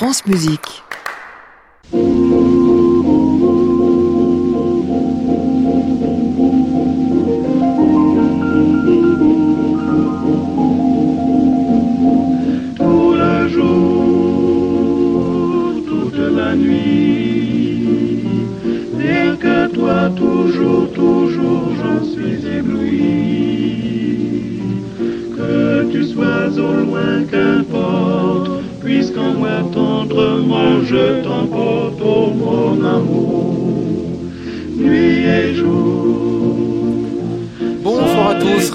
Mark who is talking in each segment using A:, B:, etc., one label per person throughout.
A: France Musique.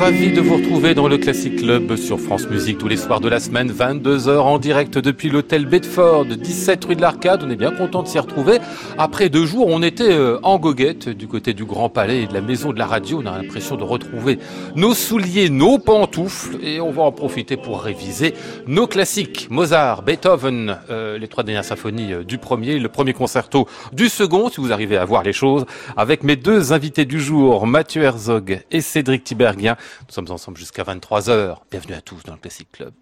B: Ravi de vous retrouver dans le Classic Club sur France Musique tous les soirs de la semaine, 22h en direct depuis l'hôtel Bedford, 17 rue de l'Arcade. On est bien content de s'y retrouver. Après deux jours, on était euh, en goguette du côté du Grand Palais et de la maison de la radio. On a l'impression de retrouver nos souliers, nos pantoufles et on va en profiter pour réviser nos classiques. Mozart, Beethoven, euh, les trois dernières symphonies euh, du premier, le premier concerto du second, si vous arrivez à voir les choses, avec mes deux invités du jour, Mathieu Herzog et Cédric Tiberghien. Nous sommes ensemble jusqu'à 23h. Bienvenue à tous dans le Classic Club.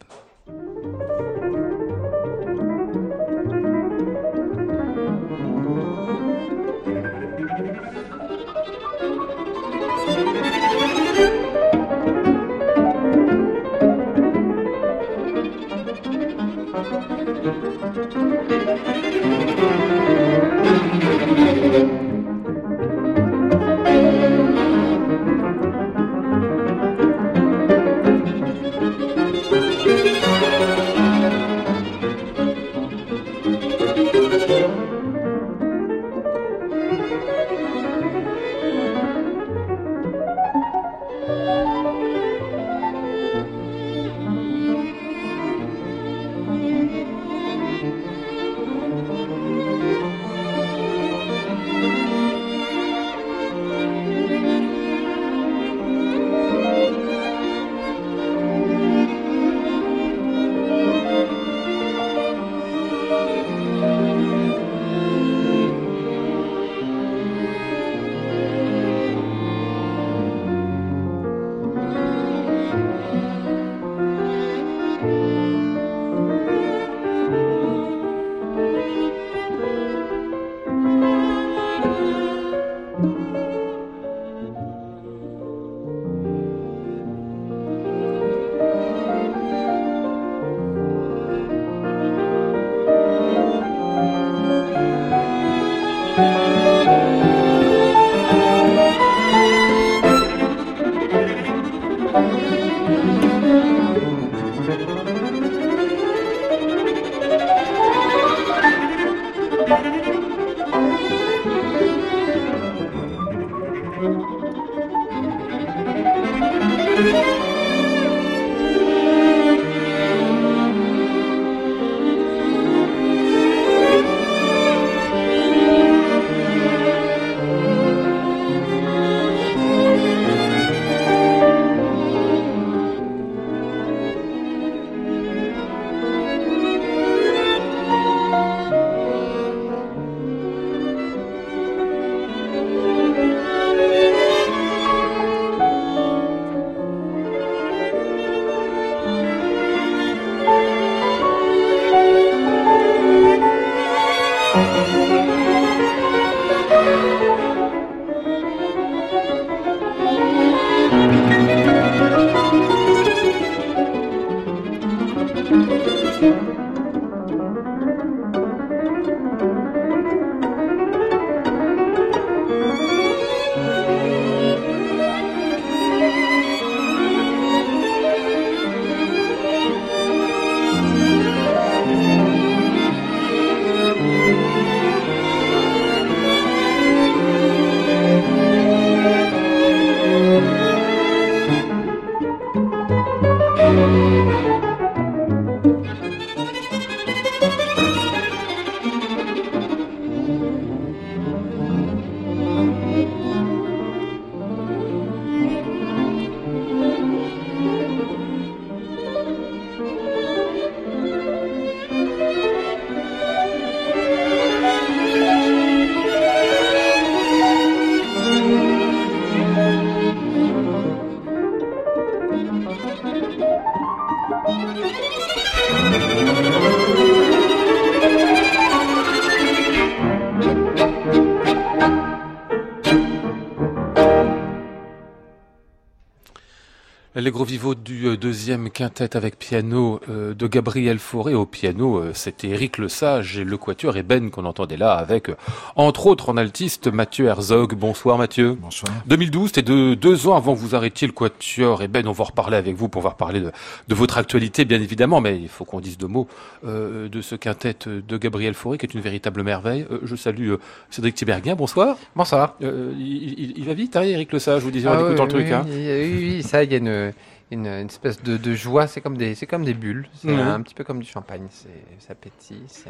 B: Les gros vivos du euh, deuxième quintet avec piano euh, de Gabriel Fauré au piano, euh, c'était Eric Le Sage et le quatuor Ben qu'on entendait là avec, entre autres, en altiste Mathieu Herzog. Bonsoir Mathieu.
C: Bonsoir.
B: 2012, c'était de, deux ans avant que vous arrêtiez le quatuor Ben, On va reparler avec vous pour reparler de, de votre actualité, bien évidemment, mais il faut qu'on dise deux mots de ce quintet de Gabriel Fauré qui est une véritable merveille. je salue Cédric Thiberguien. Bonsoir.
D: Bonsoir.
B: Il, il, va vite, hein, Eric Le Sage, vous disiez en ah écoutant le truc.
D: Hein. Oui, oui, ça, il y a une une, espèce de, joie. C'est comme des, c'est comme des bulles. C'est un, petit peu comme du champagne. C'est, ça pétille. C'est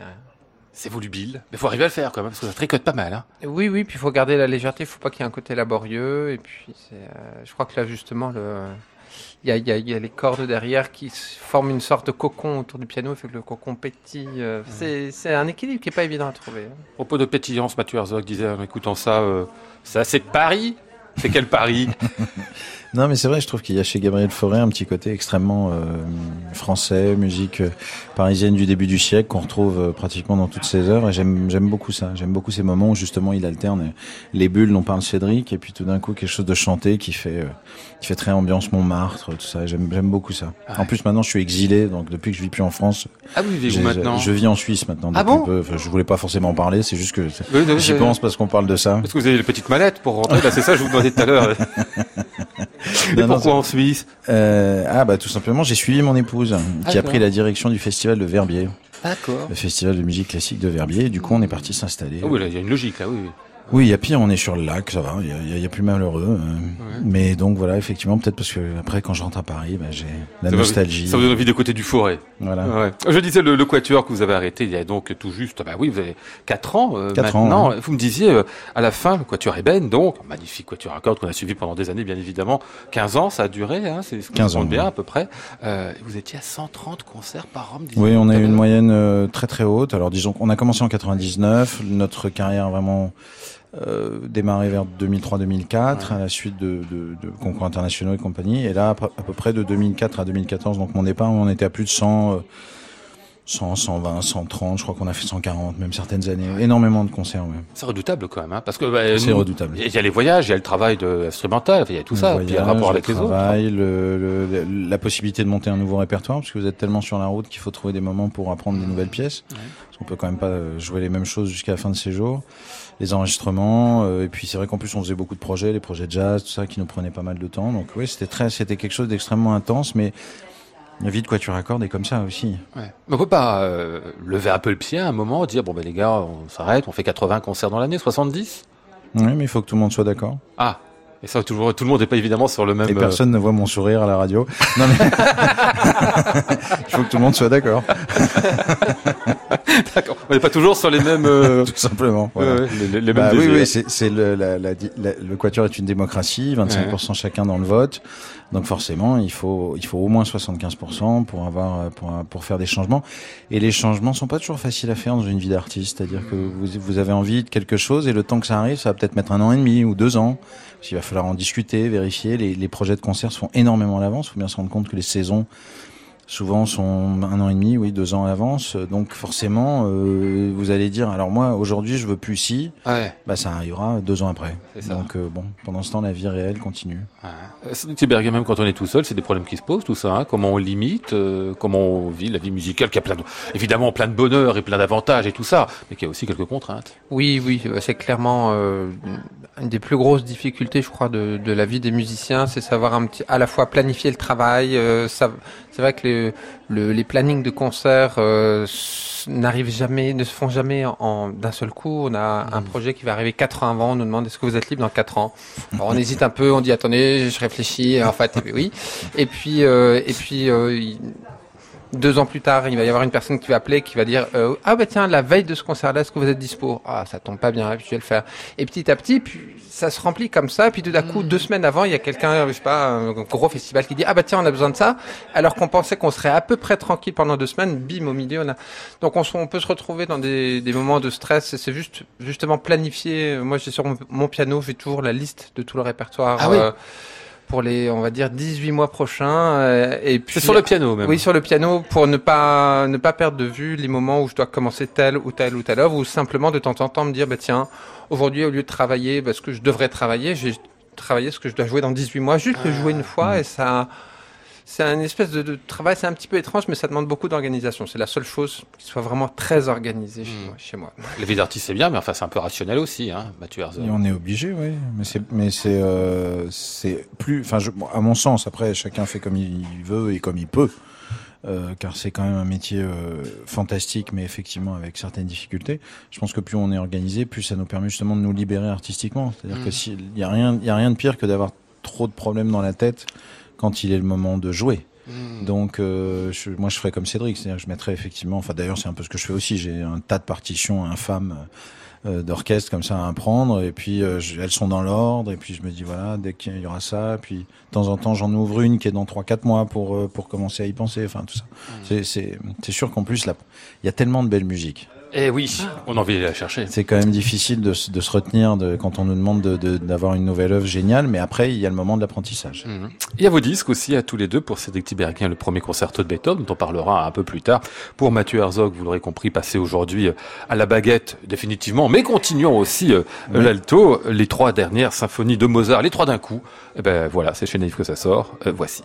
B: C'est volubile. Mais faut arriver à le faire quand même, parce que ça tricote pas mal. Hein.
D: Oui, oui, puis il faut garder la légèreté, il faut pas qu'il y ait un côté laborieux. Et puis, c'est, euh, je crois que là, justement, le... il, y a, il, y a, les cordes derrière qui forment une sorte de cocon autour du piano, fait que le cocon pétille. Euh, c'est, c'est un équilibre qui est pas évident à trouver. Hein.
B: À propos de pétillance, Mathieu Herzog disait en écoutant ça, euh, ça c'est Paris c'est quel Paris?
C: Non, mais c'est vrai, je trouve qu'il y a chez Gabriel Fauré un petit côté extrêmement euh, français, musique euh, parisienne du début du siècle qu'on retrouve euh, pratiquement dans toutes ses œuvres. Et j'aime, j'aime beaucoup ça. J'aime beaucoup ces moments où justement il alterne les bulles dont parle Cédric et puis tout d'un coup quelque chose de chanté qui fait qui fait très ambiance Montmartre, tout ça. J'aime, j'aime beaucoup ça. En plus, maintenant, je suis exilé, donc depuis que je vis plus en France,
B: ah, vous vivez maintenant
C: Je vis en Suisse maintenant.
B: Ah bon
C: peu. je voulais pas forcément en parler, c'est juste que j'y pense parce qu'on parle de ça.
B: Parce que vous avez les petites mallettes pour rentrer. Là, c'est ça, je vous demandais tout à l'heure. Et pourquoi en Suisse
C: euh, Ah bah tout simplement, j'ai suivi mon épouse qui a pris la direction du festival de Verbier.
B: D'accord.
C: Le festival de musique classique de Verbier. du coup, on est parti s'installer.
B: Ah oui, il y a une logique là, oui.
C: Oui, il y a pire, on est sur le lac, ça va, il y, a, plus malheureux. Euh. Mais donc voilà, effectivement, peut-être parce que après, quand je rentre à Paris, bah, j'ai la nostalgie.
B: ça vous donne envie de côté du forêt.
C: Voilà.
B: Ouais. Je disais le, le, quatuor que vous avez arrêté il y a donc tout juste, bah oui, vous avez 4 ans euh, maintenant. Ans, Vous me disiez euh, à la fin, le quatuor Eben, donc magnifique quatuor à cordes qu'on a suivi pendant des années, bien évidemment. 15 ans, ça a duré, hein, c'est 15 ans bien à peu près. Euh, vous étiez à 130 concerts par an.
C: Oui, on a eu une moyenne très très haute. Alors disons qu'on a commencé en 99, notre carrière vraiment euh, démarré vers 2003-2004 à la suite de, de, de, concours internationaux et compagnie. Et là, à, peu près de 2004 à 2014, donc mon départ, on était à plus de 100, 100, 120, 130, je crois qu'on a fait 140, même certaines années. Énormément de concerts, même.
B: C'est redoutable quand même, hein, parce que bah,
C: c'est redoutable.
B: Il y a les voyages, il y a le travail de instrumental, il y a tout ça, puis il y a le rapport avec les
C: travail, autres. Le, le, la possibilité de monter un nouveau répertoire, parce que vous êtes tellement sur la route qu'il faut trouver des moments pour apprendre des nouvelles pièces. Ouais. Parce qu'on peut quand même pas jouer les mêmes choses jusqu'à la fin de ses jours les enregistrements. Euh, et puis c'est vrai qu'en plus on faisait beaucoup de projets, les projets de jazz, tout ça, qui nous prenaient pas mal de temps. Donc oui, c'était très, c'était quelque chose d'extrêmement intense, mais la vie de Quatuor à cordes est comme ça aussi.
B: Ouais. Mais on peut pas euh, lever un peu le pied à un moment, dire bon ben les gars, on s'arrête, on fait 80 concerts dans l'année, 70
C: Oui, mais il faut que tout le monde soit d'accord.
B: Ah, et ça, tout, tout le monde n'est pas évidemment sur le même.
C: Et personne ne voit mon sourire à la radio. Non mais il faut que tout le monde soit d'accord.
B: d'accord. On n'est pas toujours sur les mêmes. Euh...
C: tout simplement.
B: Voilà. les, les,
C: bah, mêmes oui, oui, c'est le, la, la, le quatuor est une démocratie, 25% ouais. chacun dans le vote. Donc forcément, il faut il faut au moins 75% pour avoir pour pour faire des changements. Et les changements sont pas toujours faciles à faire dans une vie d'artiste. C'est-à-dire que vous vous avez envie de quelque chose et le temps que ça arrive, ça va peut-être mettre un an et demi ou deux ans. Il va falloir en discuter, vérifier. Les, les projets de concert se font énormément à l'avance. Il faut bien se rendre compte que les saisons souvent sont un an et demi, oui, deux ans à l'avance. Donc forcément, euh, vous allez dire, alors moi aujourd'hui je veux plus si,
B: ouais.
C: bah ça arrivera deux ans après. Donc euh, bon, pendant ce temps la vie réelle continue.
B: Ouais. même quand on est tout seul, c'est des problèmes qui se posent, tout ça. Hein comment on limite, euh, comment on vit la vie musicale, qui a plein de, évidemment plein de bonheur et plein d'avantages et tout ça, mais qui a aussi quelques contraintes.
D: Oui, oui, c'est clairement euh, une des plus grosses difficultés, je crois, de, de la vie des musiciens, c'est savoir un petit, à la fois planifier le travail. Euh, ça, c'est vrai que les, le, les plannings de concerts euh, n'arrivent jamais, ne se font jamais en, d'un seul coup. On a un mmh. projet qui va arriver quatre ans avant. On nous demande est-ce que vous êtes libre dans quatre ans? Alors on hésite un peu, on dit attendez, je réfléchis. En fait, oui. Et puis, euh, et puis. Euh, deux ans plus tard, il va y avoir une personne qui va appeler, qui va dire euh, ah bah tiens la veille de ce concert-là, est-ce que vous êtes dispo? Ah ça tombe pas bien, je vais le faire. Et petit à petit, puis ça se remplit comme ça. Puis tout d'un coup, deux semaines avant, il y a quelqu'un, je sais pas, un gros festival qui dit ah bah tiens on a besoin de ça, alors qu'on pensait qu'on serait à peu près tranquille pendant deux semaines. Bim au milieu, on a donc on, on peut se retrouver dans des, des moments de stress. C'est juste justement planifier. Moi j'ai sur mon, mon piano, j'ai toujours la liste de tout le répertoire.
B: Ah oui. Euh,
D: pour les, on va dire, 18 mois prochains. Euh, et puis,
B: sur le piano même.
D: Oui, sur le piano pour ne pas ne pas perdre de vue les moments où je dois commencer telle ou telle ou telle œuvre, ou simplement de temps en temps me dire, bah tiens, aujourd'hui au lieu de travailler parce que je devrais travailler, j'ai travaillé ce que je dois jouer dans 18 mois, juste le jouer une fois et ça c'est un espèce de, de travail, c'est un petit peu étrange, mais ça demande beaucoup d'organisation. C'est la seule chose qui soit vraiment très organisée chez,
B: Mm.
D: moi, chez moi.
B: La vie d'artiste, c'est bien, mais enfin, c'est un peu rationnel aussi, hein, Mathieu Herzog.
C: Et on est obligé, oui. Mais c'est, mais c'est, euh, c'est plus, enfin, bon, à mon sens, après, chacun fait comme il veut et comme il peut, euh, car c'est quand même un métier euh, fantastique, mais effectivement avec certaines difficultés. Je pense que plus on est organisé, plus ça nous permet justement de nous libérer artistiquement. C'est-à-dire
B: Mhm.
C: que s'il y a rien, il y a rien de pire que d'avoir trop de problèmes dans la tête quand il est le moment de jouer.
B: Mm.
C: Donc, euh, je, moi, je ferais comme Cédric, c'est-à-dire je mettrais effectivement, enfin d'ailleurs, c'est un peu ce que je fais aussi. J'ai un tas de partitions infâmes euh, d'orchestre comme ça à apprendre, et puis euh, je- elles sont dans l'ordre, et puis je me dis voilà, dès qu'il y aura ça, puis de temps en temps, j'en ouvre une qui est dans 3-4 mois pour euh, pour commencer à y penser. Enfin, tout ça. C'est c'est c'est sûr qu'en plus, là, il y a tellement de belle musique.
B: Eh oui, on a envie d'aller la chercher.
C: C'est quand même difficile de, se- de se retenir de, quand on nous demande de- de- d'avoir une nouvelle œuvre géniale, mais après, il y a le moment de l'apprentissage.
B: Il y a vos disques aussi à tous les deux pour Cédric Tiberghien, le premier concerto de Beethoven, dont on parlera un peu plus tard. Pour Mathieu Herzog, vous l'aurez compris, passé aujourd'hui euh, à la baguette définitivement, mais continuons aussi euh,
C: Oui.
B: l'alto, les trois dernières symphonies de Mozart, les trois d'un coup. Eh ben voilà, c'est chez Naïf que ça sort. Euh, voici.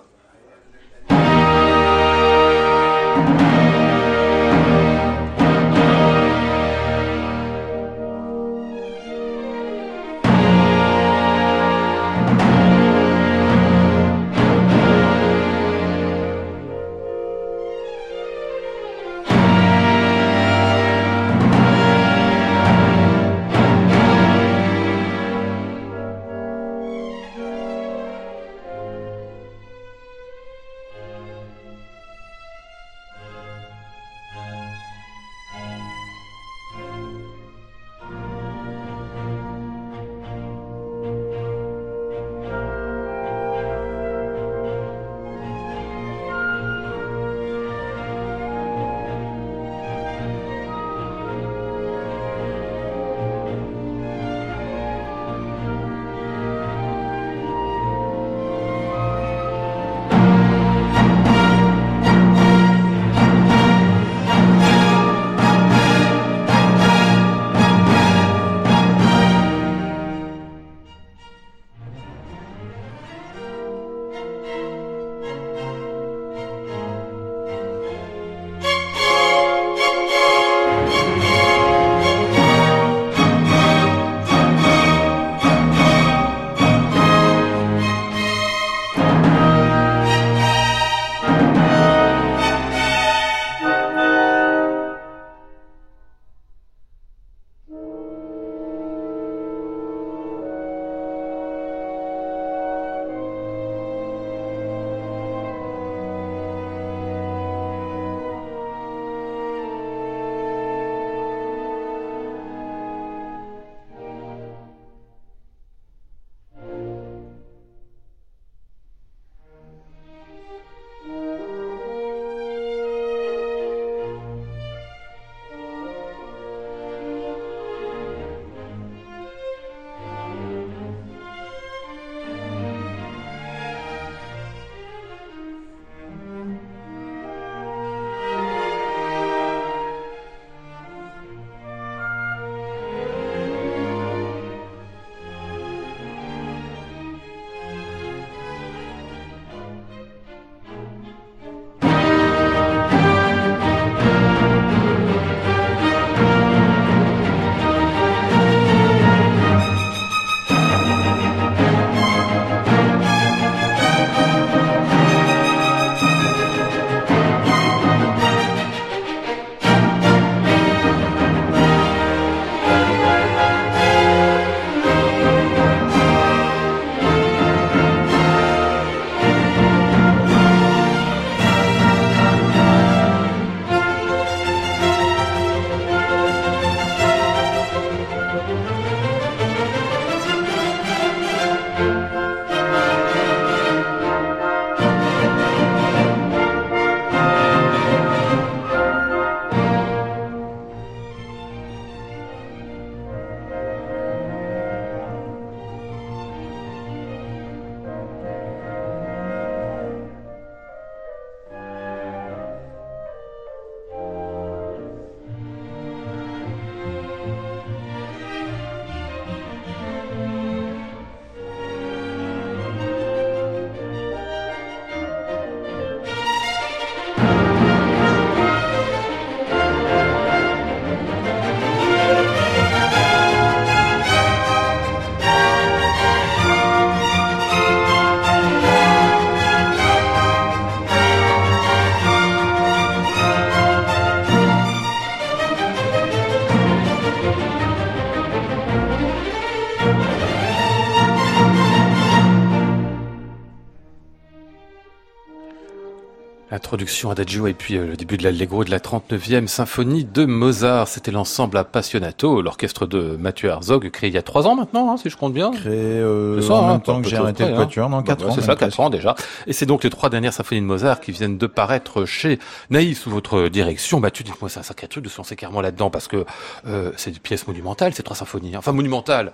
B: Introduction Adagio et puis euh, le début de l'Allegro de la 39e symphonie de Mozart. C'était l'ensemble Appassionato, l'orchestre de Mathieu Herzog, créé il y a trois ans maintenant, hein, si je compte bien.
C: Créé euh, ça, en
B: hein,
C: même temps que j'ai arrêté le quatuor, non, quatre
B: bah,
C: ans.
B: C'est ça, quatre ans déjà. Et c'est donc les trois dernières symphonies de Mozart qui viennent de paraître chez Naïf sous votre direction. Bah, tu dis-moi, c'est un sacré truc de se lancer carrément là-dedans parce que euh, c'est des pièces monumentales, ces trois symphonies. Enfin, monumentales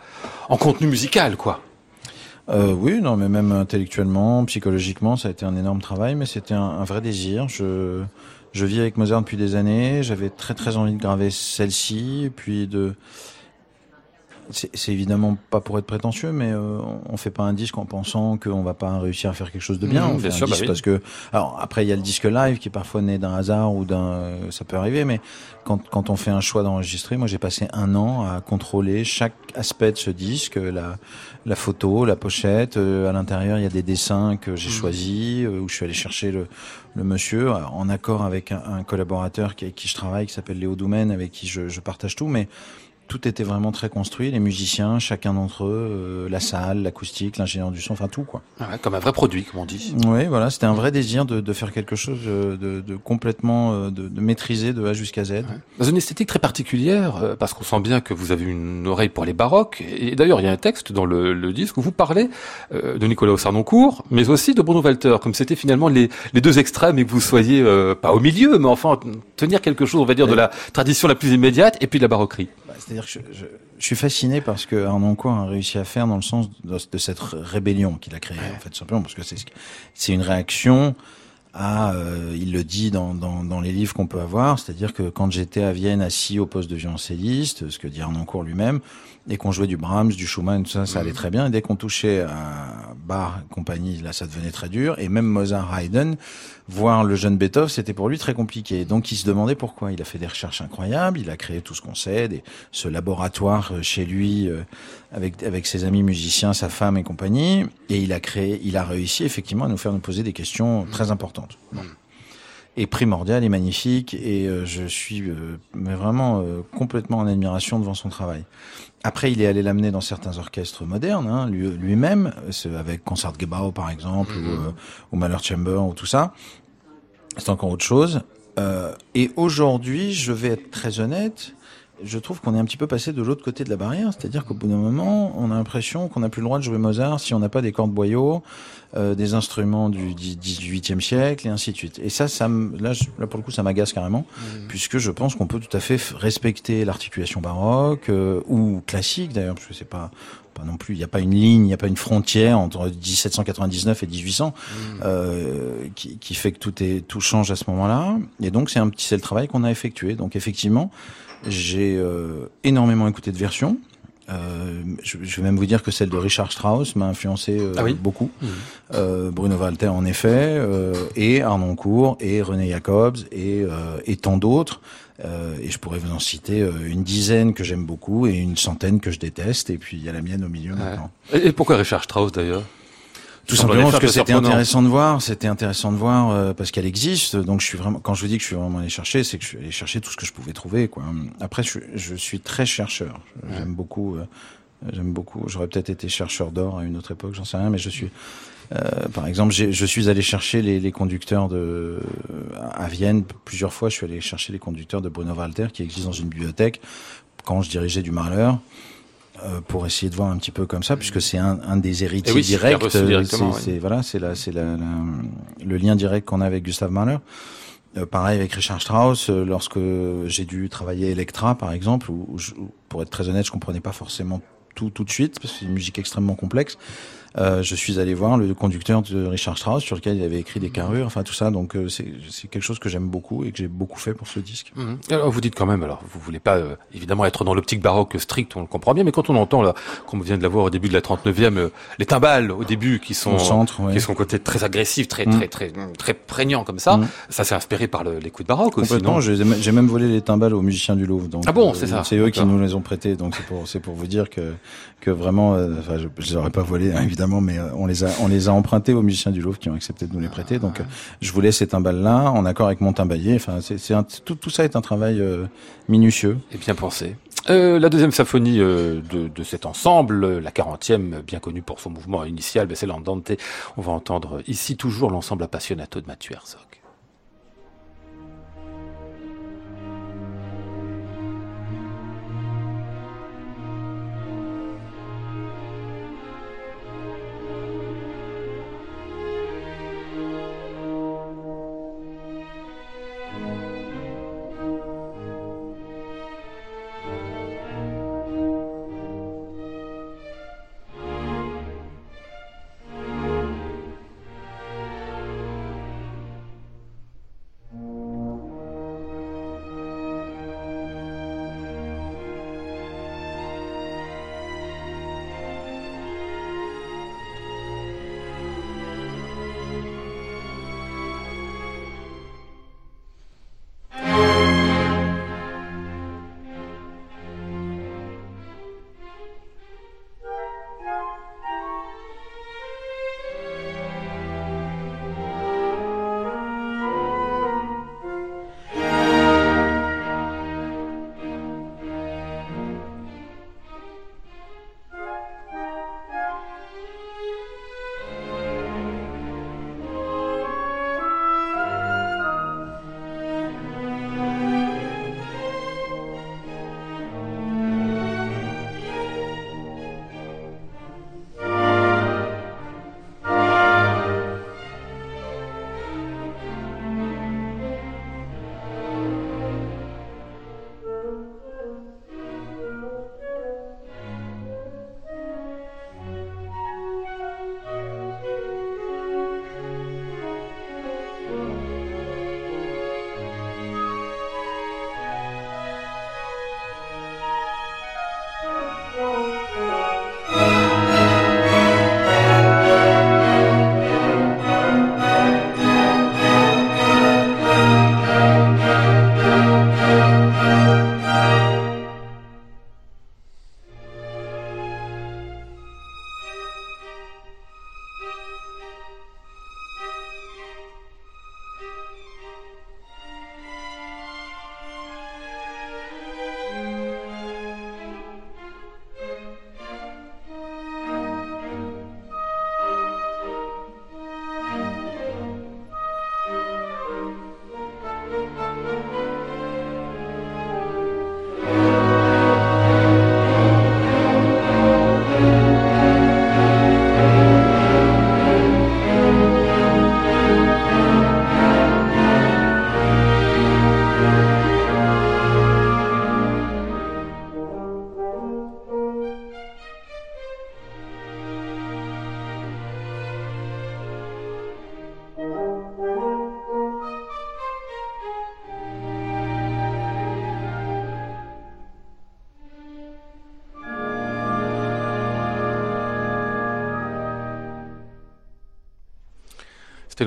B: en contenu musical, quoi.
C: Euh, oui, non, mais même intellectuellement, psychologiquement, ça a été un énorme travail, mais c'était un, vrai désir. Je, je vis avec Mozart depuis des années. J'avais très très envie de graver celle-ci, puis de c'est évidemment pas pour être prétentieux, mais euh, on fait pas un disque en pensant qu'on va pas réussir à faire quelque chose de bien.
B: Mmh,
C: on fait
B: bien
C: un
B: sûr,
C: disque
B: bah oui.
C: parce que, alors après il y a le disque live qui est parfois né d'un hasard ou d'un, euh, ça peut arriver, mais quand quand on fait un choix d'enregistrer, moi j'ai passé un an à contrôler chaque aspect de ce disque, la la photo, la pochette, euh, à l'intérieur il y a des dessins que j'ai
B: Mmh.
C: choisis, euh, où je suis allé chercher le le monsieur alors, en accord avec un, un collaborateur qui, avec qui je travaille, qui s'appelle Léo Doumen, avec qui je, je partage tout, mais tout était vraiment très construit, les musiciens, chacun d'entre eux, euh, la salle, l'acoustique, l'ingénieur du son, enfin tout quoi.
B: Ah ouais, comme un vrai produit, comme on dit.
C: Oui, voilà, c'était un vrai désir de, de faire quelque chose de, de, complètement euh, de, de maîtriser de A jusqu'à Z.
B: Ouais. Dans une esthétique très particulière, euh, parce qu'on sent bien que vous avez une oreille pour les baroques. Et d'ailleurs, il y a un texte dans le, le disque où vous parlez euh, de Nicolas Sarnoncourt, mais aussi de Bruno Walter, comme c'était finalement les, les deux extrêmes et que vous soyez euh, pas au milieu, mais enfin tenir quelque chose, on va dire, de la tradition la plus immédiate et puis de la baroquerie.
C: Bah, C'est-à-dire que je, je, je suis fasciné par ce que a réussi à faire dans le sens de, de cette rébellion qu'il a créée, en fait, simplement, parce que c'est ce- c'est une réaction à, euh, il le dit dans, dans, dans les livres qu'on peut avoir, c'est-à-dire que quand j'étais à Vienne assis au poste de violoncelliste, ce que dit Arnoncourt lui-même, et qu'on jouait du Brahms, du Schumann, tout ça, ça allait très bien, et dès qu'on touchait à Bach, compagnie, là, ça devenait très dur, et même Mozart, Haydn, voir le jeune Beethoven, c'était pour lui très compliqué. Donc il se demandait pourquoi. Il a fait des recherches incroyables, il a créé tout ce qu'on sait, des, ce laboratoire euh, chez lui euh, avec avec ses amis musiciens, sa femme et compagnie, et il a créé, il a réussi effectivement à nous faire nous poser des questions très importantes. Bon. Et primordial et magnifique, et euh, je suis euh, mais vraiment euh, complètement en admiration devant son travail. Après, il est allé l'amener dans certains orchestres modernes, hein, lui- lui-même, c'est avec Concertgebouw par exemple, ou, euh, ou Mahler Chamber, ou tout ça. C'est encore autre chose. Euh, et aujourd'hui, je vais être très honnête, je trouve qu'on est un petit peu passé de l'autre côté de la barrière, c'est-à-dire qu'au bout d'un moment, on a l'impression qu'on n'a plus le droit de jouer Mozart si on n'a pas des cordes boyaux, euh, des instruments du XVIIIe siècle et ainsi de suite. Et ça, ça là, là pour le coup, ça m'agace carrément, puisque je pense qu'on peut tout à fait respecter l'articulation baroque euh, ou classique d'ailleurs, parce que c'est pas pas non plus, il n'y a pas une ligne, il n'y a pas une frontière entre 1799 et 1800 euh, qui, qui fait que tout est tout change à ce moment-là. Et donc c'est un petit c'est le travail qu'on a effectué. Donc effectivement, j'ai euh, énormément écouté de versions. Euh, je, je vais même vous dire que celle de Richard Strauss m'a influencé euh,
B: Ah oui
C: beaucoup.
B: Mhm.
C: Euh, Bruno Walter en effet, euh, et Arnoncourt, et René Jacobs, et, euh, et tant d'autres. Euh, et je pourrais vous en citer une dizaine que j'aime beaucoup et une centaine que je déteste. Et puis il y a la mienne au milieu maintenant.
B: Et, et pourquoi Richard Strauss d'ailleurs?
C: Tout simplement parce que c'était intéressant de voir, c'était intéressant de voir euh, parce qu'elle existe. Donc je suis vraiment, quand je vous dis que je suis vraiment allé chercher, c'est que je suis allé chercher tout ce que je pouvais trouver. Quoi. Après, je, suis- je suis très chercheur. J'aime beaucoup. euh, J'aime beaucoup. J'aurais peut-être été chercheur d'or à une autre époque, j'en sais rien, mais je suis. euh, par exemple, je suis allé chercher les, les conducteurs de à Vienne plusieurs fois. Je suis allé chercher les conducteurs de Bruno Walter qui existent dans une bibliothèque quand je dirigeais du Mahler euh, pour essayer de voir un petit peu comme ça, puisque c'est un, un des héritiers
B: oui,
C: directs. euh, c'est-
B: oui.
C: voilà, c'est la, c'est le lien direct qu'on a avec Gustave Mahler. Euh, pareil avec Richard Strauss, euh, lorsque j'ai dû travailler Electra, par exemple, où, où je- où, pour être très honnête, je comprenais pas forcément tout tout de suite, parce que c'est une musique extrêmement complexe. Euh, je suis allé voir le conducteur de Richard Strauss, sur lequel il avait écrit des carrures, enfin tout ça. Donc euh, c'est quelque chose que j'aime beaucoup et que j'ai beaucoup fait pour ce disque.
B: Mhm. Alors vous dites quand même, alors vous voulez pas euh, évidemment être dans l'optique baroque stricte, on le comprend bien, mais quand on entend là, comme on vient de la voir au début de la 39e, euh, les timbales au début qui sont
C: Au centre, ouais.
B: qui sont côté très agressif, très
C: Mm.
B: très très très prégnant comme ça,
C: Mm.
B: ça s'est inspiré par le, les coups de baroque aussi, non
C: J'ai même volé les timbales aux musiciens du Louvre. Donc,
B: Ah bon,
C: euh,
B: c'est ça.
C: C'est eux qui nous les ont prêtés. Donc c'est pour c'est pour vous dire que que vraiment, euh, enfin, je, je les aurais pas volés hein, évidemment, mais euh, on les a on les a empruntés aux musiciens du Louvre qui ont accepté de nous les prêter. Donc euh, je voulais ces timbales là en accord avec mon timbalier. Enfin c'est c'est un- tout tout ça est un travail euh, minutieux.
B: Et bien pensé. Euh, la deuxième symphonie euh, de, de cet ensemble, la 40e, bien connue pour son mouvement initial, ben, c'est l'Andante. On va entendre ici toujours l'ensemble appassionato de Mathieu Herzog.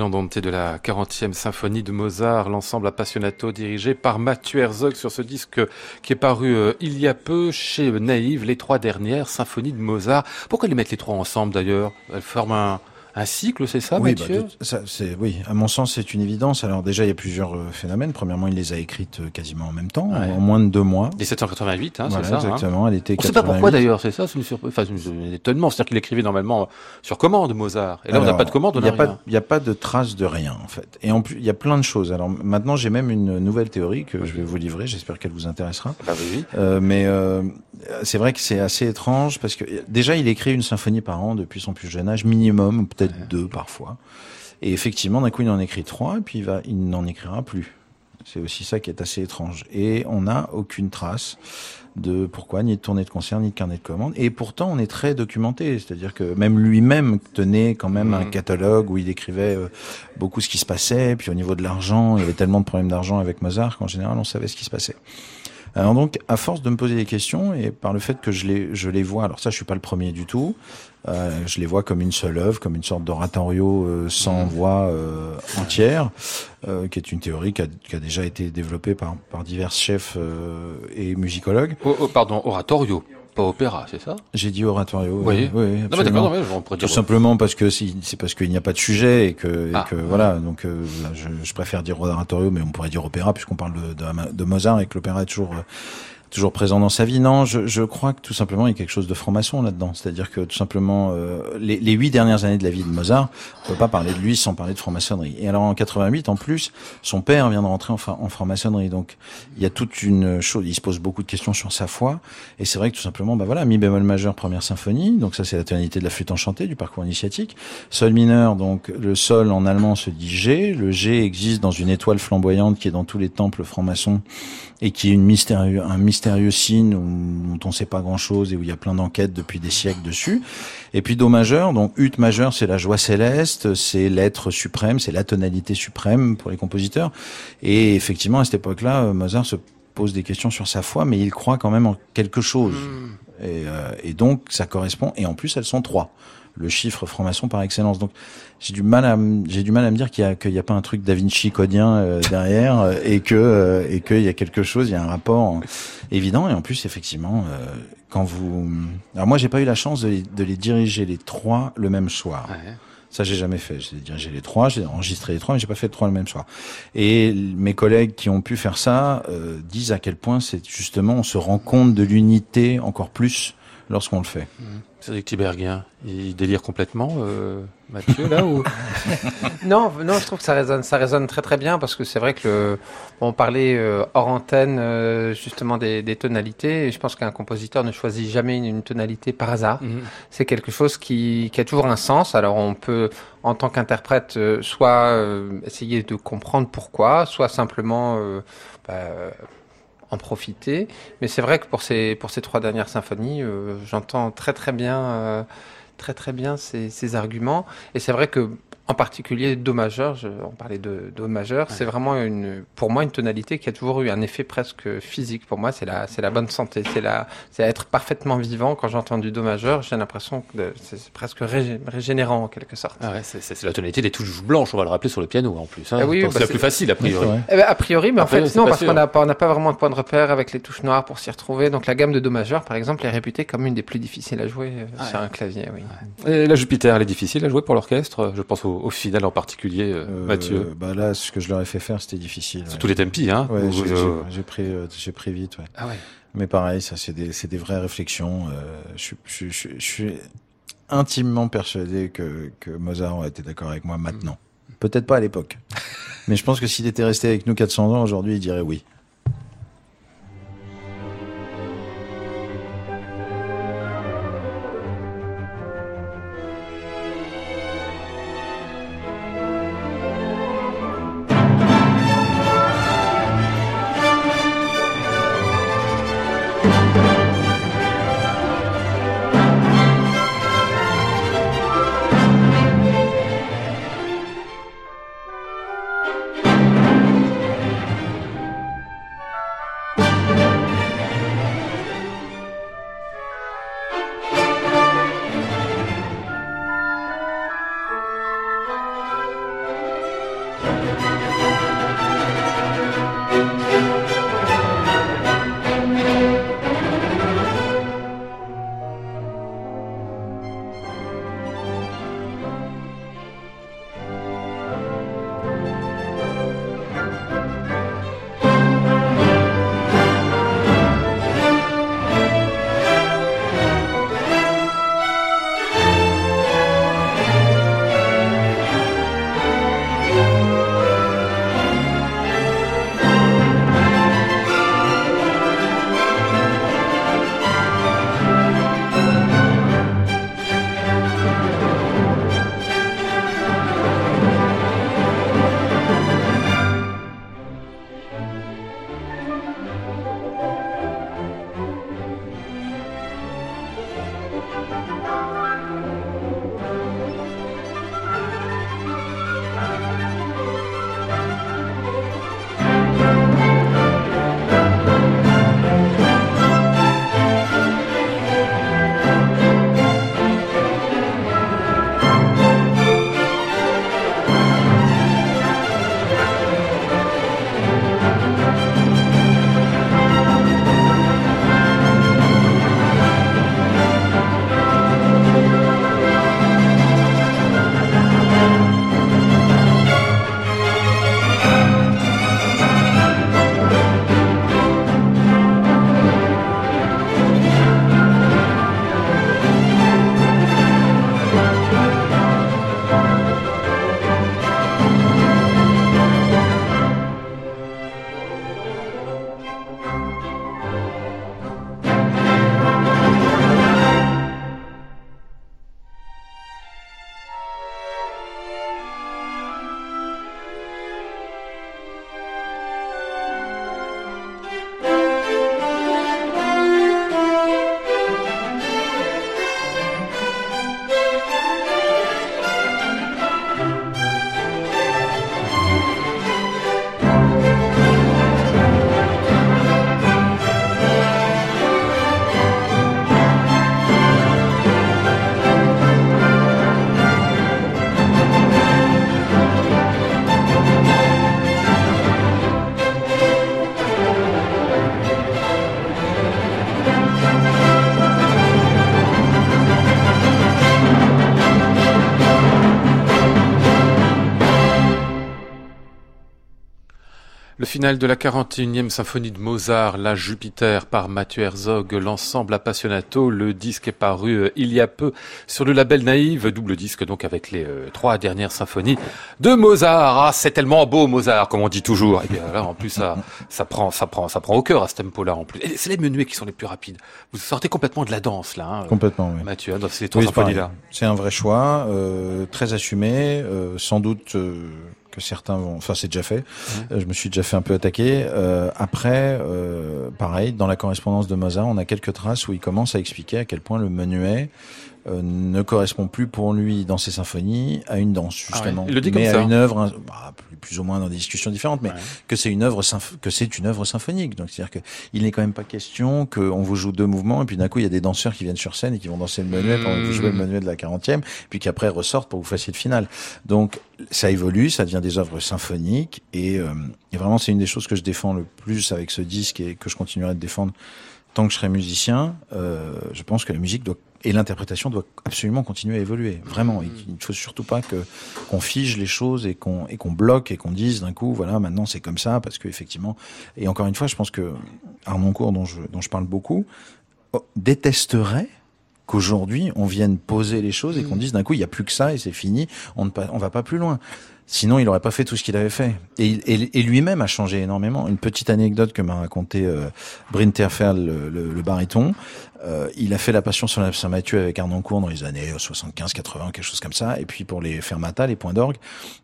B: C'était l'andante de la 40e symphonie de Mozart, l'ensemble appassionato dirigé par Mathieu Herzog sur ce disque qui est paru euh, il y a peu chez Naïve, les trois dernières symphonies de Mozart. Pourquoi les mettre les trois ensemble d'ailleurs? Elles forment un, un cycle, c'est ça,
C: oui, bah, ça, oui, à mon sens, c'est une évidence. Alors déjà, il y a plusieurs euh, phénomènes. Premièrement, il les a écrites euh, quasiment en même temps,
B: Ouais.
C: en moins de deux mois.
B: 1788, hein,
C: Voilà,
B: c'est ça. hein.
C: exactement. Elle était
B: On ne sait pas pourquoi
C: 88.
B: d'ailleurs, c'est ça, c'est une surprise, enfin, un étonnement. C'est-à-dire qu'il écrivait normalement sur commande Mozart. Et là, on n'a pas de commande, on
C: Il n'y
B: n'a
C: a, pas,
B: rien.
C: il y a pas de trace de rien, en fait. Et en plus, il y a plein de choses. Alors maintenant, j'ai même une nouvelle théorie que je vais vous livrer. J'espère qu'elle vous intéressera.
B: Bah oui, oui.
C: Euh, mais euh, c'est vrai que c'est assez étrange parce que déjà, il écrit une symphonie par an depuis son plus jeune âge, minimum, ou peut-être deux parfois. Et effectivement, d'un coup, il en écrit trois, et puis il, va, il n'en écrira plus. C'est aussi ça qui est assez étrange. Et on n'a aucune trace de pourquoi, ni de tournée de concert, ni de carnet de commandes. Et pourtant, on est très documenté. C'est-à-dire que même lui-même tenait quand même un
B: Mhm.
C: catalogue où il écrivait euh, beaucoup ce qui se passait. Puis au niveau de l'argent, il y avait tellement de problèmes d'argent avec Mozart qu'en général, on savait ce qui se passait. Alors donc, à force de me poser des questions et par le fait que je les, je les vois, alors ça, je suis pas le premier du tout. euh, je les vois comme une seule œuvre, comme une sorte d'oratorio euh, sans
B: Mhm.
C: voix euh, entière, euh, qui est une théorie qui a, qui a déjà été développée par, par divers chefs euh, et musicologues.
B: Oh, oh, pardon, oratorio, pas opéra, c'est ça?
C: J'ai dit oratorio.
B: Oui.
C: oui, oui,
B: Non, mais d'accord, non, mais on pourrait
C: Tout simplement parce que si, c'est parce qu'il n'y a pas de sujet et que, et
B: Ah.
C: que voilà donc euh, je, je préfère dire oratorio mais on pourrait dire opéra puisqu'on parle de, de, de Mozart et que l'opéra est toujours euh, toujours présent dans sa vie. Non, je, je crois que tout simplement il y a quelque chose de franc-maçon là-dedans. C'est-à-dire que tout simplement euh, les, les huit dernières années de la vie de Mozart, on peut pas parler de lui sans parler de franc-maçonnerie. Et alors en 88 en plus, son père vient de rentrer en, fra- en franc-maçonnerie. Donc il y a toute une chose. Il se pose beaucoup de questions sur sa foi. Et c'est vrai que tout simplement, bah voilà, mi bémol majeur, première symphonie. Donc ça, c'est la tonalité de la flûte enchantée du parcours initiatique. Sol mineur, donc le sol en allemand se dit G. Le G existe dans une étoile flamboyante qui est dans tous les temples francs-maçons et qui est une mystérieux, un mystérieux signe dont on ne sait pas grand-chose et où il y a plein d'enquêtes depuis des siècles dessus. Et puis Do majeur, donc Ut majeur, c'est la joie céleste, c'est l'être suprême, c'est la tonalité suprême pour les compositeurs. Et effectivement, à cette époque-là, Mozart se pose des questions sur sa foi, mais il croit quand même en quelque chose. Et, euh, et donc, ça correspond. Et en plus, elles sont trois. Le chiffre franc-maçon par excellence. Donc, j'ai du mal à, m- j'ai du mal à me dire qu'il y a, qu'il y a pas un truc Da Vinci codien euh, derrière euh, et que, euh, et qu'il y a quelque chose, il y a un rapport évident. Et en plus, effectivement, euh, quand vous, alors moi, j'ai pas eu la chance de les, de les diriger les trois le même soir.
B: Ouais.
C: Ça, j'ai jamais fait. J'ai dirigé les trois, j'ai enregistré les trois, mais j'ai pas fait les trois le même soir. Et mes collègues qui ont pu faire ça euh, disent à quel point c'est justement, on se rend compte de l'unité encore plus lorsqu'on le fait.
B: Cédric Tiberghien, il délire complètement, euh, Mathieu, là ou...
D: Non, non, je trouve que ça résonne, ça résonne très très bien parce que c'est vrai que le, on parlait euh, hors antenne euh, justement des, des tonalités. Et je pense qu'un compositeur ne choisit jamais une, une tonalité par hasard.
B: Mhm.
D: C'est quelque chose qui, qui a toujours un sens. Alors on peut, en tant qu'interprète, euh, soit essayer de comprendre pourquoi, soit simplement bah, en profiter. Mais c'est vrai que pour ces, pour ces trois dernières symphonies, euh, j'entends très très bien, euh, très très bien ces, ces arguments. Et c'est vrai que en particulier Do majeur, je, on parlait de Do majeur, c'est vraiment une, pour moi une tonalité qui a toujours eu un effet presque physique. Pour moi, c'est la, c'est la bonne santé, c'est la, c'est être parfaitement vivant. Quand j'entends du Do majeur, j'ai l'impression que c'est c'est presque régé- régénérant en quelque sorte.
B: Ah ouais, c'est, c'est- c'est la tonalité des touches blanches, on va le rappeler sur le piano en plus. Hein.
D: Ah oui, bah
B: c'est la plus facile a priori.
D: Eh ben, a priori, mais en fait, non, parce
B: sûr.
D: qu'on n'a pas, on n'a pas vraiment de point de repère avec les touches noires pour s'y retrouver. Donc la gamme de Do majeur, par exemple, est réputée comme une des plus difficiles à jouer euh,
B: Ah
D: sur un clavier. Oui.
B: Et la Jupiter, elle est difficile à jouer pour l'orchestre? Je pense au, au final en particulier, euh,
C: Euh,
B: Mathieu.
C: Bah là, ce que je leur ai fait faire, c'était difficile.
B: C'est
C: ouais.
B: tous les tempi, hein.
C: Ouais, j'ai,
B: euh,
C: j'ai- pris, j'ai pris vite. Ouais.
B: Ah ouais.
C: Mais pareil, ça, c'est des, c'est des vraies réflexions. Je, suis- je, je, je suis intimement persuadé que, que Mozart aurait été d'accord avec moi maintenant. Peut-être pas à l'époque. Mais je pense que s'il était resté avec nous 400 ans aujourd'hui, il dirait oui.
B: Final de la 41e symphonie de Mozart, La Jupiter par Mathieu Herzog, l'ensemble Appassionato. Le disque est paru euh, il y a peu sur le label Naïve, double disque donc avec les euh, trois dernières symphonies de Mozart. Ah, c'est tellement beau Mozart, comme on dit toujours. Et bien là, en plus, ça, ça prend, ça prend, ça prend au cœur à ce tempo-là en plus. Et c'est les menuets qui sont les plus rapides. Vous sortez complètement de la danse là, hein,
C: Complètement, oui.
B: Mathieu, hein, dans ces trois
C: Oui,
B: symphonies-là.
C: C'est un vrai choix, euh, très assumé, euh, sans doute euh, que certains vont. Enfin, c'est déjà fait. Euh, je me suis déjà fait un peu attaquer. Euh, après, euh, pareil, dans la correspondance de Mozart, on a quelques traces où il commence à expliquer à quel point le menuet euh, ne correspond plus pour lui dans ses symphonies à une danse
B: Ah ouais,
C: justement,
B: il le dit
C: mais à
B: ça.
C: une œuvre, hein, bah, plus, plus ou moins dans des discussions différentes, mais
B: Ouais.
C: que c'est une œuvre que c'est une œuvre symphonique. Donc c'est-à-dire que il n'est quand même pas question qu'on vous joue deux mouvements et puis d'un coup il y a des danseurs qui viennent sur scène et qui vont danser le menuet pendant que vous jouez le
B: Mmh.
C: menuet de la 40e, puis qui après ressortent pour que vous fassiez le final. Donc ça évolue, ça devient des œuvres symphoniques et, euh, et vraiment c'est une des choses que je défends le plus avec ce disque et que je continuerai de défendre tant que je serai musicien. Euh, je pense que la musique doit et l'interprétation doit absolument continuer à évoluer. Vraiment, il ne faut surtout pas que qu'on fige les choses et qu'on et qu'on bloque et qu'on dise d'un coup voilà maintenant c'est comme ça parce que effectivement et encore une fois je pense que Arnoncourt dont je dont je parle beaucoup oh, détesterait qu'aujourd'hui on vienne poser les choses et qu'on dise d'un coup il y a plus que ça et c'est fini on ne on va pas plus loin. Sinon il n'aurait pas fait tout ce qu'il avait fait. Et, et, et lui-même a changé énormément. Une petite anecdote que m'a raconté euh, le, le baryton euh, il a fait la Passion sur la Saint-Mathieu avec Arnoncourt dans les années 75, 80, quelque chose comme ça. Et puis pour les fermata, les points d'orgue,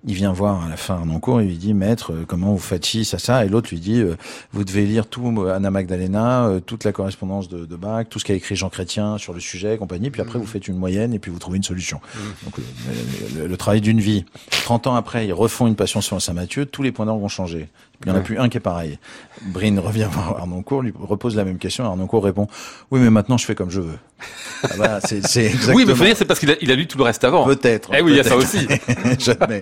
C: il vient voir à la fin Arnoncourt et lui dit Maître, euh, comment vous faites ci, ça, ça Et l'autre lui dit euh, Vous devez lire tout euh, Anna Magdalena, euh, toute la correspondance de, de Bach, tout ce qu'a écrit Jean Chrétien sur le sujet, et compagnie. Puis après, vous faites une moyenne et puis vous trouvez une solution. Donc le, le- le- travail d'une vie. 30 ans après, ils refont une Passion sur la Saint-Mathieu, tous les points d'orgue vont changer. Il n'y en a
D: Ouais.
C: plus un qui est pareil. Brin revient voir Arnoncourt, lui repose la même question. Arnoncourt répond Oui, mais maintenant je fais comme je veux. Ah, c'est exactement.
B: Oui, mais faut dire c'est parce qu'il a, il a lu tout le reste avant.
C: Peut-être.
B: Eh oui, il y a ça aussi.
C: J'admets.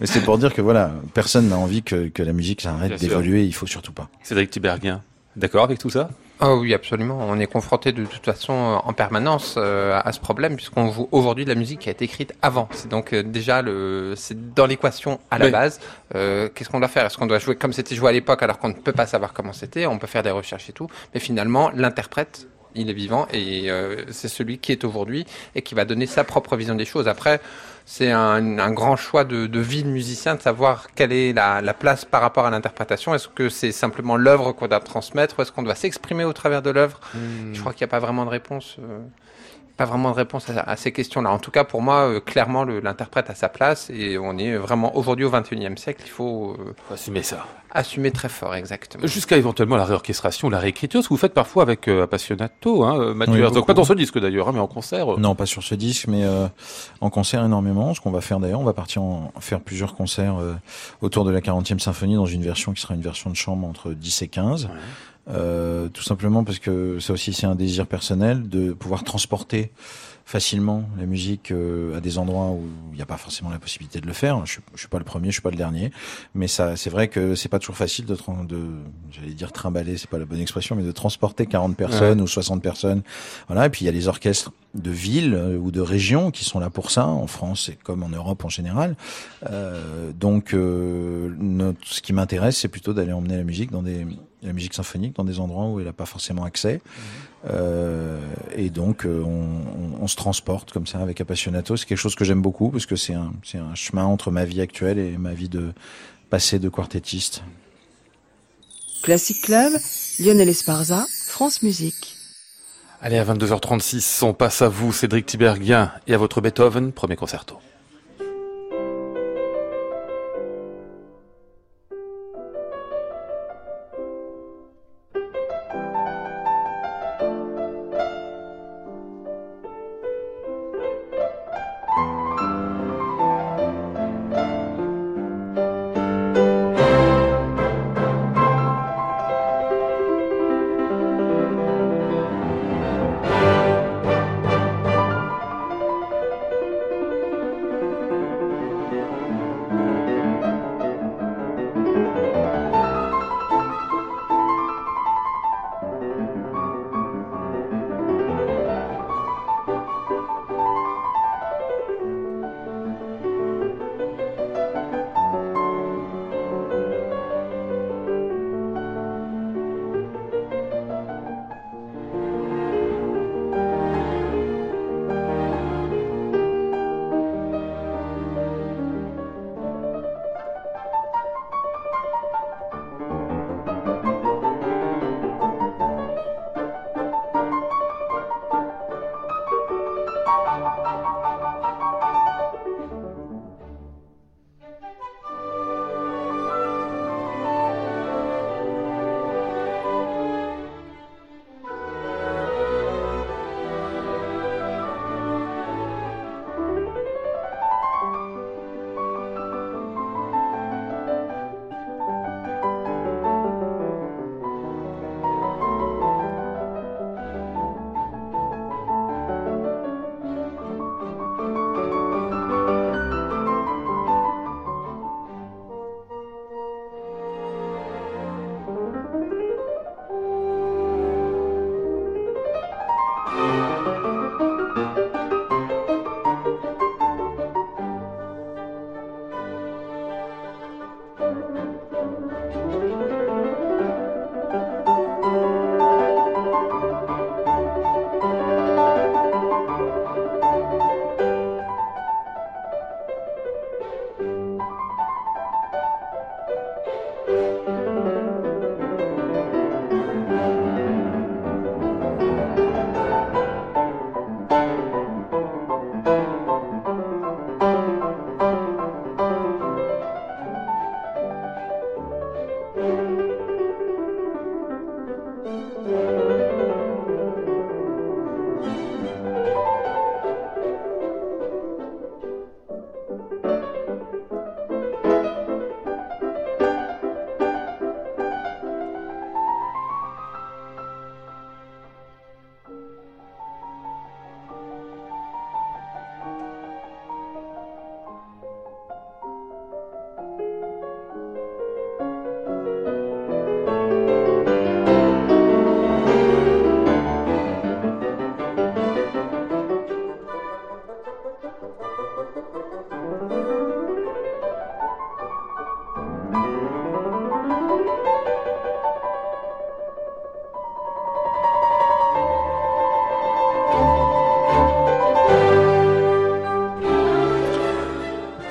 C: Mais c'est pour dire que voilà, personne n'a envie que, que la musique s'arrête d'évoluer. Il faut surtout pas.
B: Cédric Tiberghien. D'accord avec tout ça?
D: Ah oui, absolument. On est confronté de toute façon euh, en permanence euh, à ce problème puisqu'on joue aujourd'hui de la musique qui a été écrite avant. C'est donc euh, déjà le, c'est dans l'équation à la
B: Oui.
D: base. Euh, Qu'est-ce qu'on doit faire? Est-ce qu'on doit jouer comme c'était joué à l'époque alors qu'on ne peut pas savoir comment c'était? On peut faire des recherches et tout, mais finalement l'interprète il est vivant et euh, c'est celui qui est aujourd'hui et qui va donner sa propre vision des choses. Après, c'est un, un grand choix de, de vie de musicien de savoir quelle est la, la place par rapport à l'interprétation. Est-ce que c'est simplement l'œuvre qu'on doit transmettre ou est-ce qu'on doit s'exprimer au travers de l'œuvre? Je crois qu'il n'y a pas vraiment de réponse. Pas vraiment de réponse à, à ces questions-là. En tout cas, pour moi, euh, clairement, l'interprète a sa place et on est vraiment aujourd'hui au 21e siècle. Il faut euh,
B: assumer ça.
D: assumer très fort, exactement.
B: Jusqu'à éventuellement la réorchestration, la réécriture, ce que vous faites parfois avec euh, Appassionato, hein, euh, Mathieu
C: Oui,
B: Herzog.
C: beaucoup.
B: Pas dans ce disque d'ailleurs, hein, mais en concert. euh.
C: Non, pas sur ce disque, mais euh, en concert énormément. Ce qu'on va faire d'ailleurs, on va partir en, faire plusieurs concerts euh, autour de la 40e symphonie dans une version qui sera une version de chambre entre 10 et 15. Euh, tout simplement parce que ça aussi c'est un désir personnel de pouvoir transporter facilement la musique euh, à des endroits où il n'y a pas forcément la possibilité de le faire. Je, suis- je suis pas le premier, je suis pas le dernier, mais ça c'est vrai que c'est pas toujours facile de j'allais dire trimballer, c'est pas la bonne expression, mais de transporter 40 personnes ou 60 personnes. Voilà, et puis il y a les orchestres de villes euh, ou de régions qui sont là pour ça. En France et comme en Europe en général. Euh, donc, euh, notre- ce qui m'intéresse, c'est plutôt d'aller emmener la musique dans des la musique symphonique dans des endroits où elle n'a pas forcément accès. Euh, et donc, euh, on, on- on se transporte comme ça avec Appassionato. C'est quelque chose que j'aime beaucoup parce que c'est un, un chemin entre ma vie actuelle et ma vie de passé de quartettiste.
E: Classic Club, Lionel Esparza, France Musique.
B: Allez, à 22h36, on passe à vous, Cédric Tiberghien, et à votre Beethoven, premier concerto.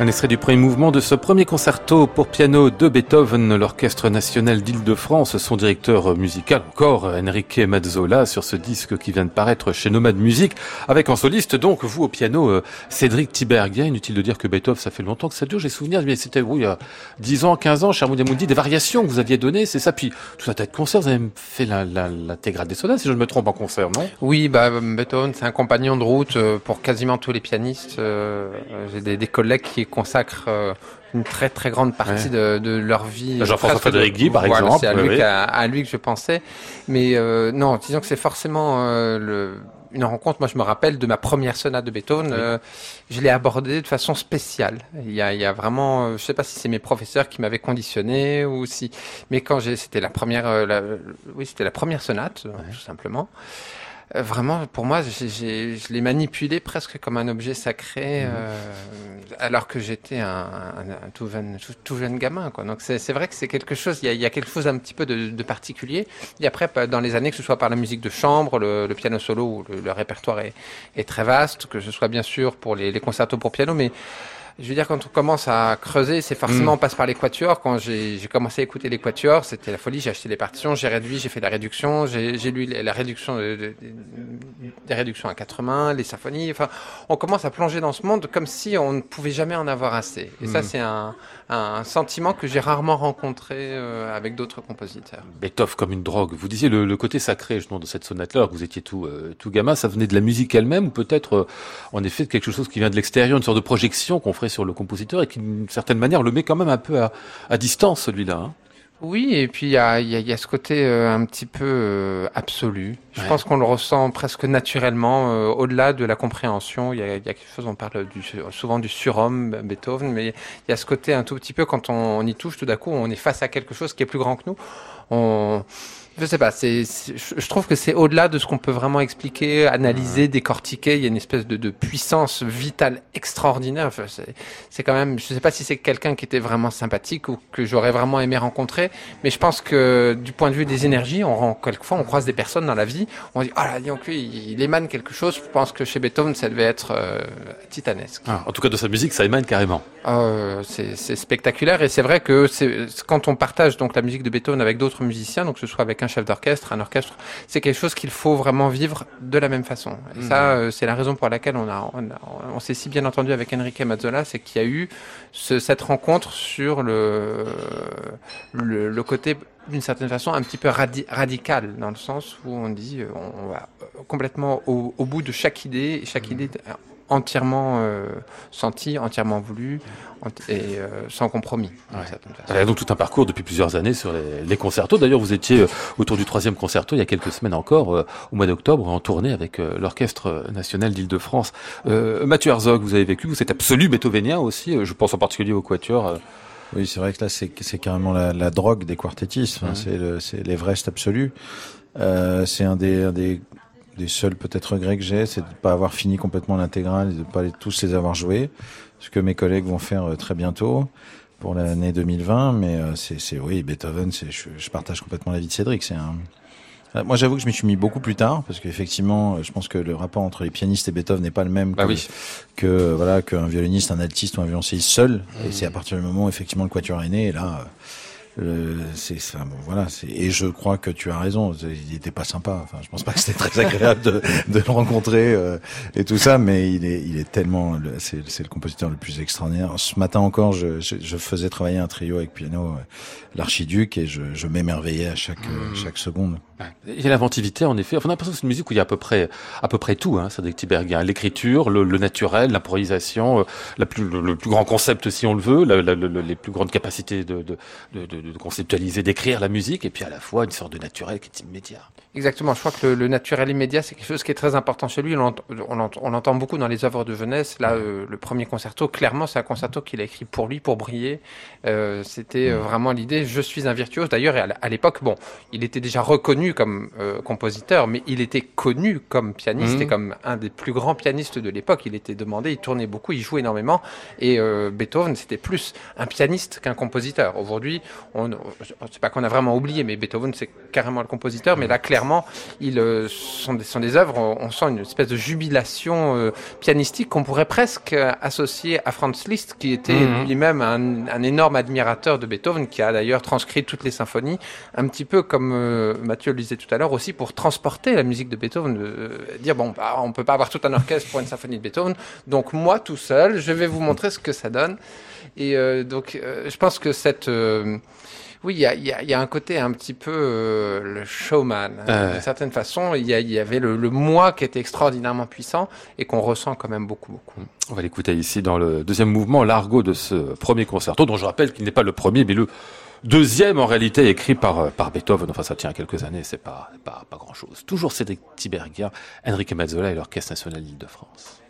B: Un extrait du premier mouvement de ce premier concerto pour piano de Beethoven, l'Orchestre national d'Île-de-France, son directeur musical encore, Enrique Mazzola, sur ce disque qui vient de paraître chez Nomad Music, avec en soliste donc vous au piano euh, Cédric Tiberghien. Inutile de dire que Beethoven, ça fait longtemps que ça dure, j'ai souvenir, mais c'était vous il y a 10 ans, 15 ans, cher Moudiamoudi, des variations que vous aviez données, c'est ça. Puis tout un tas de concerts, vous avez fait l'intégrale des sonates, si je ne me trompe en concert, non?
D: Oui, bah, Beethoven, c'est un compagnon de route euh, pour quasiment tous les pianistes. Euh, j'ai des, des collègues qui consacrent euh, une très très grande partie de, de, leur vie.
B: Jean-François Frédéric Guy, par exemple.
D: C'est à, lui à, lui que je pensais. Mais euh, non, disons que c'est forcément euh, le, une rencontre. Moi, je me rappelle de ma première sonate de Beethoven. Euh, je l'ai abordée de façon spéciale. Il y a, il y a vraiment, euh, je sais pas si c'est mes professeurs qui m'avaient conditionné ou si, mais quand j'ai, c'était la première, euh, la, oui, c'était la première sonate, ouais. tout simplement. Euh, vraiment, pour moi, je l'ai manipulé presque comme un objet sacré, mmh. euh, alors que j'étais un, un, un, tout, jeune, tout, tout, jeune gamin. Quoi. Donc c'est, vrai que c'est quelque chose, il y, a, il y, a, quelque chose un petit peu de, de, particulier. Et après, dans les années, que ce soit par la musique de chambre, le, le piano solo, où le, le répertoire est, est, très vaste, que ce soit bien sûr pour les, les concertos pour piano, mais je veux dire, quand on commence à creuser, c'est forcément, mm. on passe par les quatuors. Quand j'ai commencé à écouter les quatuors, c'était la folie. J'ai acheté les partitions, j'ai réduit, j'ai fait la réduction, j'ai lu la réduction de, de, des réductions à quatre mains, les symphonies. Enfin, on commence à plonger dans ce monde comme si on ne pouvait jamais en avoir assez. Et mm. ça, c'est un, un, sentiment que j'ai rarement rencontré euh, avec d'autres compositeurs.
B: Beethoven comme une drogue. Vous disiez le, le côté sacré, justement, de cette sonate-là, que vous étiez tout, euh, tout gamin, ça venait de la musique elle-même ou peut-être, euh, en effet, de quelque chose qui vient de l'extérieur, une sorte de projection qu'on ferait sur le compositeur et qui, d'une certaine manière, le met quand même un peu à, à distance, celui-là. Hein
D: oui, et puis il y a, y, y a, ce côté euh, un petit peu euh, absolu. Je ouais. pense qu'on le ressent presque naturellement, euh, au-delà de la compréhension. Il y, a, y a quelque chose, on parle du, souvent du surhomme, Beethoven, mais il y a ce côté un tout petit peu, quand on, on y touche, tout d'un coup, on est face à quelque chose qui est plus grand que nous. On, je sais pas, c'est, je trouve que c'est au-delà de ce qu'on peut vraiment expliquer, analyser, décortiquer. Il y a une espèce de, de puissance vitale extraordinaire. Enfin, c'est quand même, je sais pas si c'est quelqu'un qui était vraiment sympathique ou que j'aurais vraiment aimé rencontrer, mais je pense que du point de vue des énergies, on rend, quelquefois on croise des personnes dans la vie, on dit, ah oh là, donc lui, il émane quelque chose. Je pense que chez Beethoven, ça devait être euh, titanesque.
B: Ah, en tout cas, de sa musique, ça émane carrément.
D: Euh, c'est spectaculaire et c'est vrai que c'est quand on partage donc la musique de Beethoven avec d'autres musiciens, donc que ce soit avec un chef d'orchestre, un orchestre, c'est quelque chose qu'il faut vraiment vivre de la même façon. Et mmh. ça, euh, c'est la raison pour laquelle on a, on, s'est si bien entendu avec Enrique Mazzola, c'est qu'il y a eu ce, cette rencontre sur le, le, le côté d'une certaine façon un petit peu radi radical dans le sens où on dit on, va complètement au, au, bout de chaque idée et chaque mmh. idée entièrement euh, senti, entièrement voulu et euh, sans compromis.
B: Il y a donc tout un parcours depuis plusieurs années sur les, les concertos. D'ailleurs, vous étiez euh, autour du troisième concerto il y a quelques semaines encore, euh, au mois d'octobre, en tournée avec euh, l'Orchestre national d'Île-de-France. Mathieu Herzog, vous avez vécu, vous êtes absolu beethovenien aussi, je pense en particulier au Quatuor.
C: Oui, c'est vrai que là, c'est carrément la, la, drogue des quartettistes. Enfin, mmh. C'est l'Everest absolu. c'est un des, un des des seuls peut-être regrets que j'ai, c'est de ne pas avoir fini complètement l'intégrale et de ne pas les, tous les avoir joués, ce que mes collègues vont faire euh, très bientôt pour l'année 2020. Mais euh, c'est oui, Beethoven, je, je partage complètement l'avis de Cédric. C'est un euh, moi, j'avoue que je m'y suis mis beaucoup plus tard parce qu'effectivement, je pense que le rapport entre les pianistes et Beethoven n'est pas le même
B: bah que, oui.
C: que voilà qu'un violoniste, un altiste ou un violoncelliste seul. Mmh. Et c'est à partir du moment où effectivement le quatuor est né, et là, euh, c'est ça, bon, voilà. Et je crois que tu as raison. Il était pas sympa. Enfin, je pense pas que c'était très agréable de, de, le rencontrer euh, et tout ça, mais il est, il est tellement. C'est le compositeur le plus extraordinaire. Ce matin encore, je, je, je faisais travailler un trio avec piano, euh, l'archiduc, et je, je m'émerveillais à chaque mmh. chaque seconde.
B: Il y a l'inventivité, en effet. Enfin, on a l'impression que c'est une musique où il y a à peu près, à peu près tout, hein, Cédric Tiberghien. L'écriture, le, le, naturel, l'improvisation, euh, la plus, le, le, plus grand concept, si on le veut, la, la, les plus grandes capacités de, de, de, de conceptualiser, d'écrire la musique, et puis à la fois une sorte de naturel qui est immédiat.
D: Exactement. Je crois que le, le naturel immédiat, c'est quelque chose qui est très important chez lui. On l'entend, on l'entend beaucoup dans les œuvres de jeunesse. Là, euh, le premier concerto, clairement, c'est un concerto qu'il a écrit pour lui, pour briller. Euh, C'était euh, vraiment l'idée. Je suis un virtuose. D'ailleurs, à l'époque, bon, il était déjà reconnu comme euh, compositeur, mais il était connu comme pianiste mmh. et comme un des plus grands pianistes de l'époque. Il était demandé, il tournait beaucoup, il jouait énormément. Et Beethoven, c'était plus un pianiste qu'un compositeur. Aujourd'hui, on, c'est pas qu'on a vraiment oublié, mais Beethoven c'est carrément le compositeur, mais là clairement, ils euh, sont des, sont des œuvres, on, sent une espèce de jubilation euh, pianistique qu'on pourrait presque associer à Franz Liszt, qui était mhm. lui-même un, un, énorme admirateur de Beethoven, qui a d'ailleurs transcrit toutes les symphonies, un petit peu comme euh, Mathieu le disait tout à l'heure, aussi pour transporter la musique de Beethoven, dire bon, bah, on peut pas avoir tout un orchestre pour une symphonie de Beethoven, donc moi tout seul, je vais vous montrer ce que ça donne. Et euh, donc, euh, je pense que cette euh, oui, il y a, y, y a, un côté un petit peu le showman. Hein. D'une certaine façon, il y, y, avait le, le, moi qui était extraordinairement puissant et qu'on ressent quand même beaucoup, beaucoup.
B: On va l'écouter ici dans le deuxième mouvement, l'argot de ce premier concerto, dont je rappelle qu'il n'est pas le premier, mais le deuxième en réalité écrit par, par Beethoven. Enfin, ça tient à quelques années, c'est pas, pas, pas grand chose. Toujours Cédric Tiberghien, Enrique Mazzola et l'Orchestre National d'Île-de-France.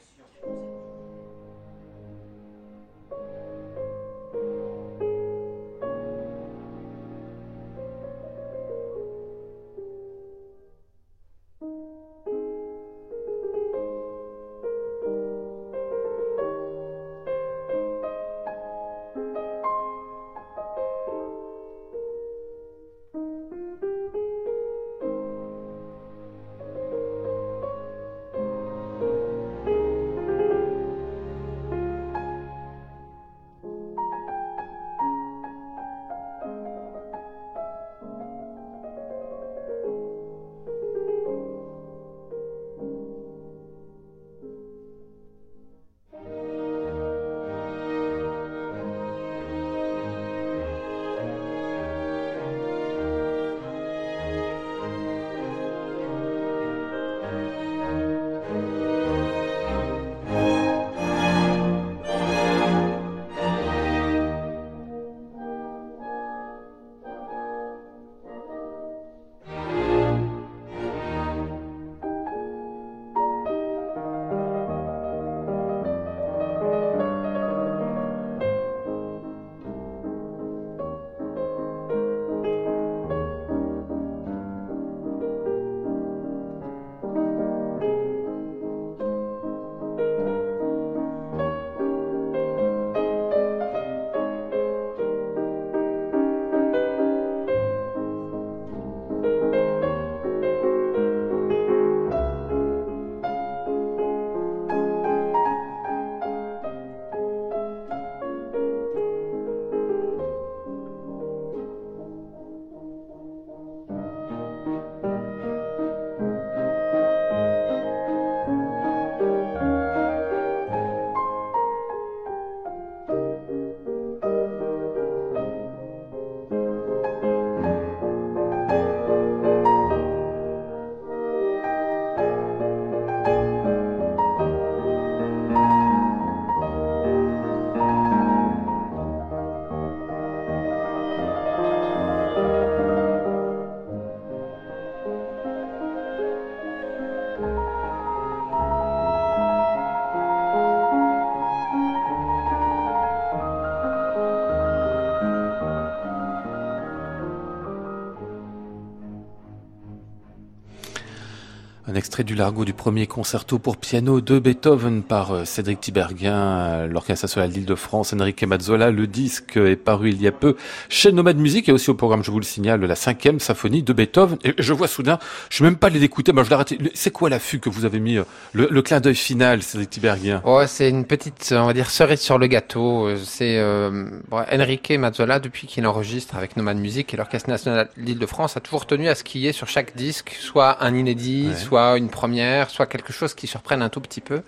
B: Extrait du largo du premier concerto pour piano de Beethoven par euh, Cédric Tiberghien, l'Orchestre national d'Île-de-France, Enrique Mazzola. Le disque est paru il y a peu chez Nomad Music et aussi au programme, je vous le signale, la cinquième symphonie de Beethoven. Et je vois soudain, je suis même pas allé l'écouter, moi je l'ai arrêté. C'est quoi l'affût que vous avez mis, euh, le, clin d'œil final, Cédric Tiberghien?
D: Ouais, c'est une petite, on va dire, cerise sur le gâteau. C'est euh, Enrique Mazzola, depuis qu'il enregistre avec Nomad Music et l'Orchestre national d'Île-de-France, a toujours tenu à ce qu'il y ait sur chaque disque soit un inédit, soit une première, soit quelque chose qui surprenne un tout petit peu.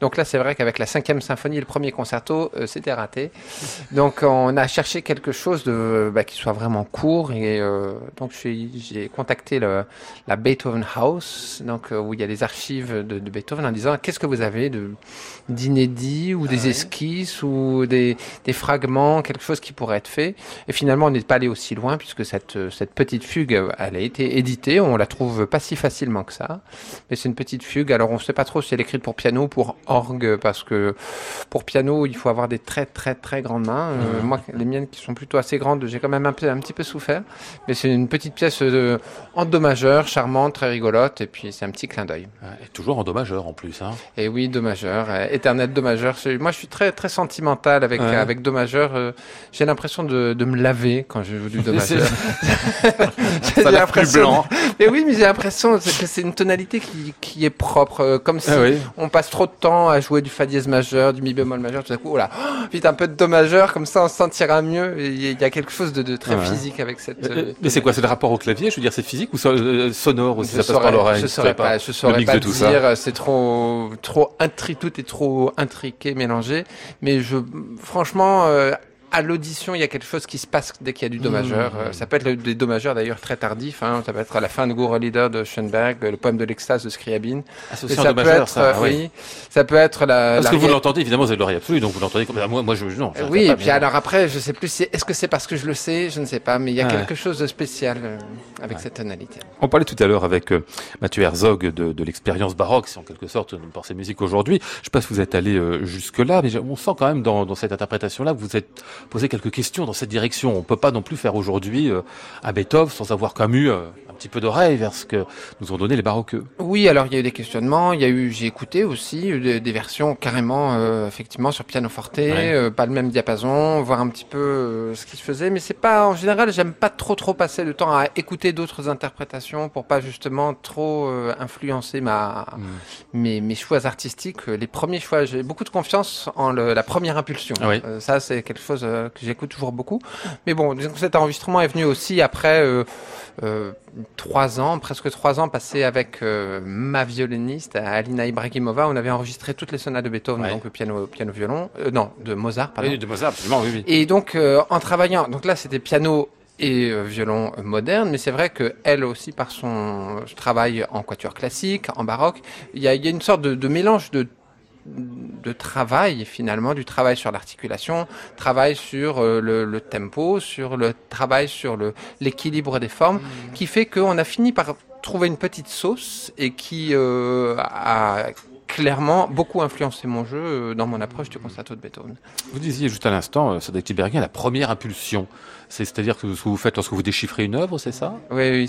D: Donc là, c'est vrai qu'avec la cinquième symphonie, le premier concerto, euh, c'était raté. Donc on a cherché quelque chose de bah, qui soit vraiment court et euh, donc j'ai contacté le, la Beethoven House, donc euh, où il y a les archives de, de Beethoven, en disant qu'est-ce que vous avez de d'inédit ou des esquisses ou des, des fragments, quelque chose qui pourrait être fait? Et finalement, on n'est pas allé aussi loin puisque cette cette petite fugue, elle a été éditée, on la trouve pas si facilement que ça. Mais c'est une petite fugue. Alors on ne sait pas trop si elle est écrite pour piano ou pour orgue, parce que pour piano, il faut avoir des très très très grandes mains. Euh, moi, les miennes qui sont plutôt assez grandes, j'ai quand même un, peu- un petit peu souffert. Mais c'est une petite pièce euh, en do majeur, charmante, très rigolote, et puis c'est un petit clin d'œil.
B: Et toujours en do majeur en plus. Hein.
D: Et oui, do majeur, euh, éternel do majeur. Moi, je suis très très sentimental avec
B: Ouais.
D: avec do majeur. j'ai l'impression de, de me laver quand je joue du do majeur.
B: Ça a l'air plus blanc.
D: Mais oui, mais j'ai l'impression que c'est une tonalité qui, qui est propre, euh, comme si
B: Ah oui.
D: on passe trop de temps à jouer du fa dièse majeur, du mi bémol majeur, tout à coup, oh là, oh, vite un peu de do majeur, comme ça on se sentira mieux. Il y a- quelque chose de, de très
B: Ouais.
D: physique avec cette.
B: Euh,
D: euh,
B: Mais c'est quoi C'est le rapport au clavier Je veux dire, c'est physique ou euh, sonore aussi
D: je
B: Ça passe par l'oreille
D: je
B: Tu
D: saurais
B: sais
D: pas, je saurais pas
B: de tout
D: dire. C'est trop, trop intri, tout est trop intriqué, mélangé. Mais je, franchement, euh, à l'audition, il y a quelque chose qui se passe dès qu'il y a du do
B: Mmh.
D: majeur. Euh, Ça peut être le- des do majeurs d'ailleurs très tardifs. Hein. Ça peut être à la fin de Gour Leader de Schoenberg, le poème de l'extase de Scriabine.
B: Ah, c'est
D: Mais
B: aussi un
D: ça
B: do
D: peut
B: majeur,
D: être,
B: ça.
D: euh,
B: oui.
D: oui, ça peut être la.
B: Parce
D: la
B: que vous l'entendez, évidemment, vous avez l'oreille absolue, donc vous l'entendez comme moi. Moi, je non. je-
D: Oui, et puis alors après, je sais plus si est-ce que c'est parce que je le sais, je ne sais pas, mais il y a quelque chose de spécial euh, avec cette tonalité.
B: On parlait tout à l'heure avec euh, Mathieu Herzog de, de l'expérience baroque, c'est en quelque sorte une pensée musique aujourd'hui. Je sais pas si vous êtes allé euh, jusque-là, mais on sent quand même dans, dans cette interprétation-là que vous êtes posé quelques questions dans cette direction. On peut pas non plus faire aujourd'hui euh, un Beethoven sans avoir quand petit peu d'oreille vers ce que nous ont donné les baroqueux.
D: Oui, alors il y a eu des questionnements, il y a eu, j'ai écouté aussi des, des versions carrément, euh, effectivement, sur pianoforte,
B: Ouais.
D: euh, pas le même diapason, voir un petit peu euh, ce qui se faisait, mais c'est pas, en général, j'aime pas trop trop passer le temps à écouter d'autres interprétations pour pas justement trop influencer ma mes, mes choix artistiques. Les premiers choix, j'ai beaucoup de confiance en le- la première impulsion.
B: Ah oui.
D: Ça, c'est quelque chose que j'écoute toujours beaucoup. Mais bon, disons que cet enregistrement est venu aussi après euh, trois ans, presque trois ans passés avec euh, ma violoniste, Alina Ibrahimova. On avait enregistré toutes les sonates de Beethoven,
B: Ouais.
D: donc le piano, piano violon, euh, non, de Mozart, pardon.
B: Oui, de Mozart, absolument, oui, oui.
D: Et donc, euh, en travaillant, donc là, c'était piano et violon moderne, mais c'est vrai que elle aussi, par son travail en quatuor classique, en baroque, il y a, il y a une sorte de, de mélange de de travail finalement, du travail sur l'articulation, travail sur euh, le, le tempo, sur le travail sur le l'équilibre des formes, qui fait qu'on a fini par trouver une petite sauce et qui euh, a clairement beaucoup influencé mon jeu euh, dans mon approche du concerto de Beethoven.
B: Vous disiez juste à l'instant, Cédric Tiberghien, la première impulsion. C'est- C'est-à-dire que ce que vous faites lorsque vous déchiffrez une œuvre, c'est ça?
D: Oui,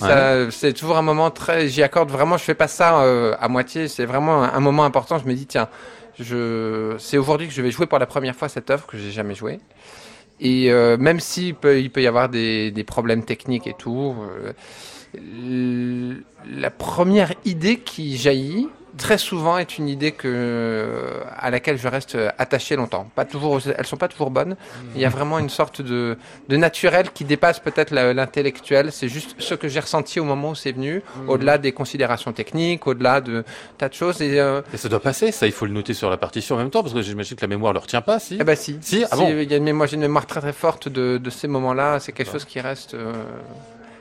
D: c'est toujours un moment très. J'y accorde vraiment. Je fais pas ça euh, à moitié. C'est vraiment un, un moment important. Je me dis tiens, c'est aujourd'hui que je vais jouer pour la première fois cette œuvre que j'ai jamais jouée. Et euh, même s'il peut, il peut y avoir des, problèmes techniques et tout, euh, la première idée qui jaillit très souvent est une idée que à laquelle je reste attaché longtemps. Pas toujours, elles sont pas toujours bonnes. Il y a vraiment une sorte de, de naturel qui dépasse peut-être l'intellectuel. C'est juste ce que j'ai ressenti au moment où c'est venu, au-delà des considérations techniques, au-delà de tas de choses. Et euh,
B: Et ça doit passer, ça, il faut le noter sur la partition en même temps, parce que j'imagine que la mémoire ne le retient pas, si
D: eh ben si,
B: Si, ah bon
D: il y a une mémoire, j'ai une mémoire très très forte de, de ces moments-là. C'est quelque chose qui reste euh,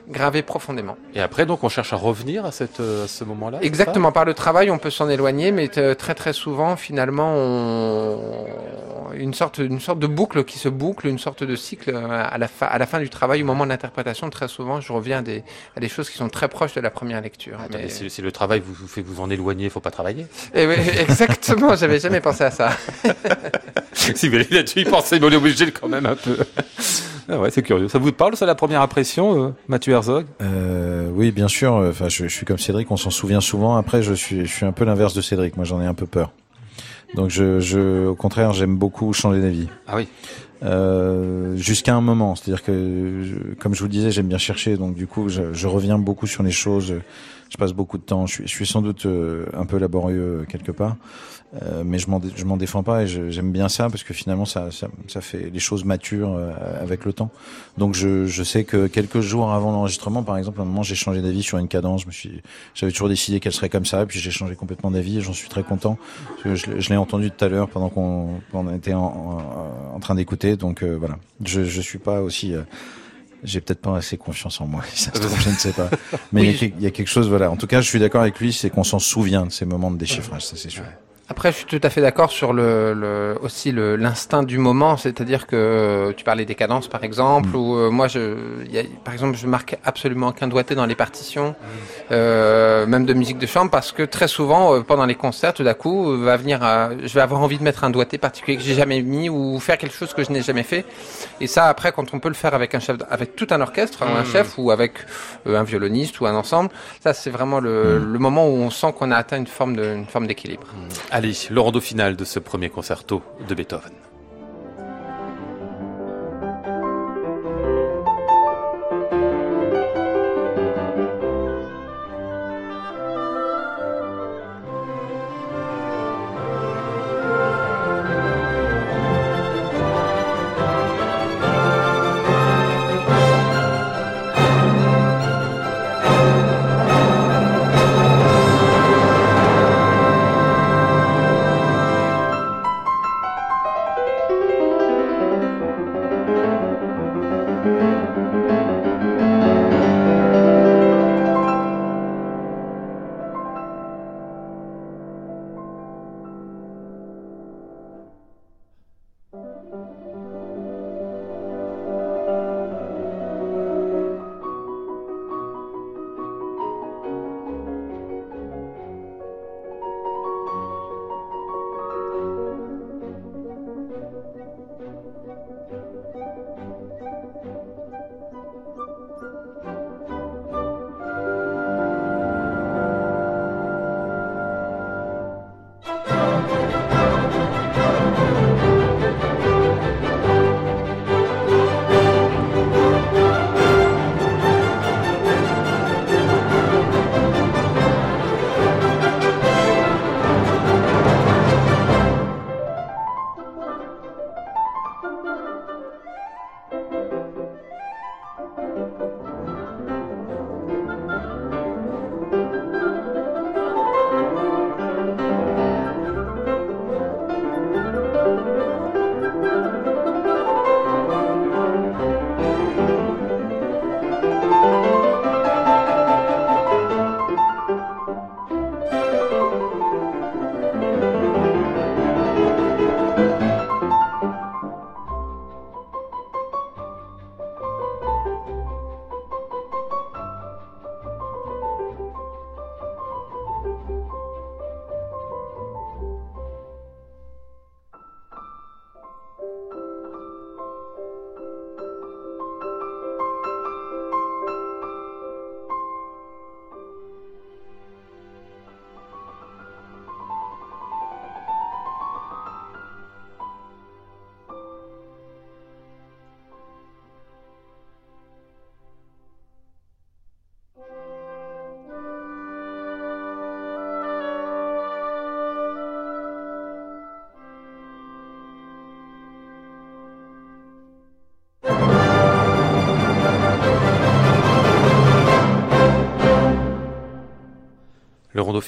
D: gravé profondément.
B: Et après, donc, on cherche à revenir à, cette, euh, à ce moment-là
D: Exactement. Par le travail, on peut s'en éloigner, mais euh, très très souvent, finalement, on... une sorte une sorte de boucle qui se boucle, une sorte de cycle euh, à la fin à la fin du travail, au moment de l'interprétation. Très souvent, je reviens à des, à des choses qui sont très proches de la première lecture. Mais-
B: si, si le travail vous, vous fait vous en éloigner, il faut pas travailler?
D: Eh oui, exactement. J'avais jamais pensé à ça.
B: si vous allez là-dessus y penser, mais on est obligé quand même un peu. Ah ouais, c'est curieux. Ça vous parle, ça, la première impression, euh, Mathieu Herzog?
C: Euh, oui, bien sûr. Enfin, je, je suis comme Cédric, on s'en souvient souvent. Après, je suis, je suis un peu l'inverse de Cédric. Moi, j'en ai un peu peur. Donc, je, je, au contraire, j'aime beaucoup changer d'avis.
B: Ah oui.
C: Euh, jusqu'à un moment. C'est-à-dire que, comme je vous le disais, j'aime bien chercher. Donc, du coup, je, reviens beaucoup sur les choses. Je passe beaucoup de temps. Je suis, je suis sans doute euh, un peu laborieux quelque part. Euh, mais je m'en je m'en défends pas et je- j'aime bien ça parce que finalement ça, ça, ça fait les choses matures euh, avec le temps. Donc je, je sais que quelques jours avant l'enregistrement, par exemple, à un moment j'ai changé d'avis sur une cadence. Je me suis, j'avais toujours décidé qu'elle serait comme ça, puis j'ai changé complètement d'avis et j'en suis très content. Parce que je, l'ai- je l'ai entendu tout à l'heure pendant qu'on qu'on était en, en, en train d'écouter. Donc euh, voilà, je, je suis pas aussi euh, j'ai peut-être pas assez confiance en moi, si ça se trouve, je ne sais pas. Mais il y a
D: Oui,
C: quel- il y, a quelque chose, voilà. En tout cas, je suis d'accord avec lui, c'est qu'on s'en souvient de ces moments de déchiffrage, ça c'est sûr.
D: Après, je suis tout à fait d'accord sur le, le aussi le- l'instinct du moment, c'est-à-dire que euh, tu parlais des cadences par exemple,
C: Mm.
D: ou euh, moi, je, y a- par exemple, je marque absolument aucun doigté dans les partitions, euh, même de musique de chambre, parce que très souvent, euh, pendant les concerts, tout d'un coup, euh, va venir, euh, je vais avoir envie de mettre un doigté particulier que j'ai jamais mis ou faire quelque chose que je n'ai jamais fait. Et ça, après, quand on peut le faire avec un chef, avec tout un orchestre, un
B: Mm.
D: chef ou avec euh, un violoniste ou un ensemble, ça, c'est vraiment le, le moment où on sent qu'on a atteint une forme de, une forme d'équilibre.
B: Allez, le rando final de ce premier concerto de Beethoven.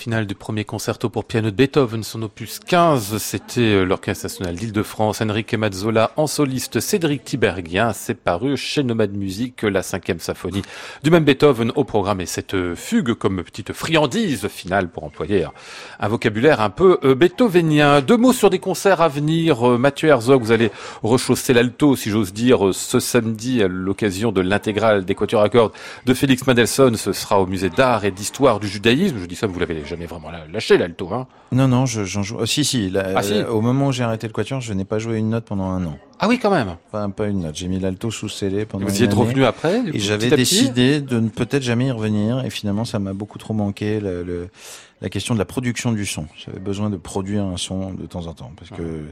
B: Le rondo final du premier concerto pour piano de Beethoven, son opus 15, c'était euh, l'Orchestre national d'Île-de-France, Enrique Mazzola en soliste, Cédric Tiberghien, c'est paru chez Nomad Music, la cinquième symphonie du même Beethoven au programme et cette euh, fugue comme petite friandise finale pour employer un vocabulaire un peu euh, beethovenien. Deux mots sur des concerts à venir. Mathieu Herzog, vous allez rechausser l'alto, si j'ose dire, ce samedi à l'occasion de l'intégrale des Quatuors à cordes de Félix Mendelssohn. Ce sera au musée d'art et d'histoire du judaïsme. Je dis ça, vous l'avez jamais vraiment lâché l'alto, hein
C: Non, non, je- j'en joue. oh, si, si, la-
B: Ah, si.
C: la- Au moment où j'ai arrêté le quatuor, je n'ai pas joué une note pendant un an.
B: Ah oui, quand même.
C: Enfin, pas une note. J'ai mis l'alto sous scellé pendant
B: Vous
C: une
B: y êtes revenu après coup,
C: Et j'avais décidé de ne peut-être jamais y revenir. Et finalement, ça m'a beaucoup trop manqué le, le- la question de la production du son. J'avais besoin de produire un son de temps en temps parce que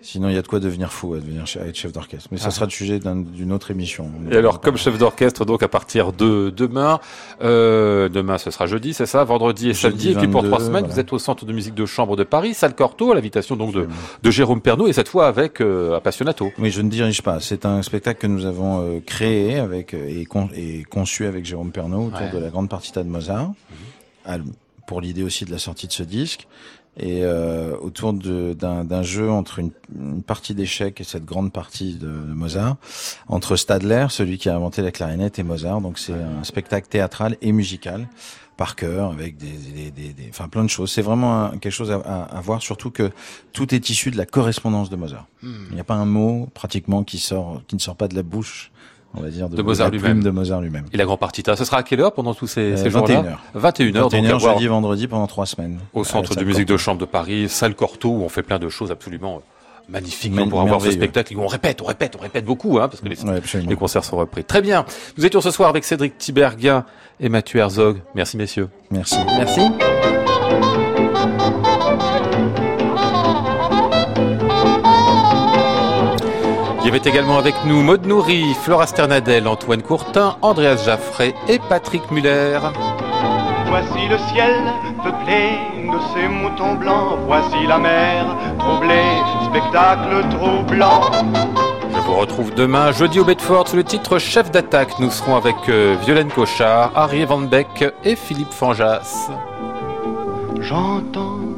C: sinon il y a de quoi devenir fou à devenir à être chef d'orchestre. Mais ça
B: Ah.
C: sera le sujet d'un- d'une autre émission.
B: Et alors, comme chef d'orchestre, donc à partir de demain, euh, demain ce sera jeudi, c'est ça, vendredi et
C: Jeudi
B: samedi, et puis pour
C: 22,
B: trois semaines,
C: voilà.
B: vous êtes au Centre de musique de chambre de Paris, salle Cortot, à l'invitation donc de, de Jérôme Pernaud, et cette fois avec euh, Appassionato.
C: Oui, je ne dirige pas. C'est un spectacle que nous avons euh, créé avec et, con- et conçu avec Jérôme Pernaud autour
B: Ouais.
C: de la grande partita de Mozart, à l- pour l'idée aussi de la sortie de ce disque et euh, autour d'un d'un jeu entre une, une partie d'échecs et cette grande partie de, de Mozart, entre Stadler, celui qui a inventé la clarinette, et Mozart. Donc c'est un spectacle théâtral et musical par cœur, avec des, des, des, des- enfin plein de choses. C'est vraiment un- quelque chose à, à, à voir, surtout que tout est issu de la correspondance de Mozart.
B: Hmm.
C: Il n'y a pas un mot pratiquement qui sort, qui ne sort pas de la bouche, on va dire, de,
B: De Mozart lui-même.
C: de Mozart lui-même.
B: Et la grande partita, ce sera à quelle heure pendant tous ces,
C: Euh,
B: ces jours-là
C: 21h.
B: 21h, donc
C: 21h,
B: à voir
C: jeudi, vendredi pendant trois semaines.
B: au centre
C: À la
B: de musique de chambre de Paris, salle Cortot, où on fait plein de choses absolument euh, magnifiques
C: Men-
B: pour avoir ce spectacle. On répète, on répète, on répète beaucoup, hein, parce que les,
C: Ouais, absolument.
B: les concerts sont repris. Très bien. Nous étions ce soir avec Cédric Tiberghien et Mathieu Herzog. Merci messieurs.
C: Merci.
D: Merci.
B: Y avait également avec nous Maud Nourri, Flora Sternadel, Antoine Courtin, Andreas Jaffray et Patrick Muller.
F: Voici le ciel peuplé de ces moutons blancs. Voici la mer troublée, spectacle troublant.
B: Je vous retrouve demain, jeudi au Bedford, sous le titre Chef d'attaque. Nous serons avec euh, Violaine Cochard, Harry Van Beck et Philippe Fanjas.
F: J'entends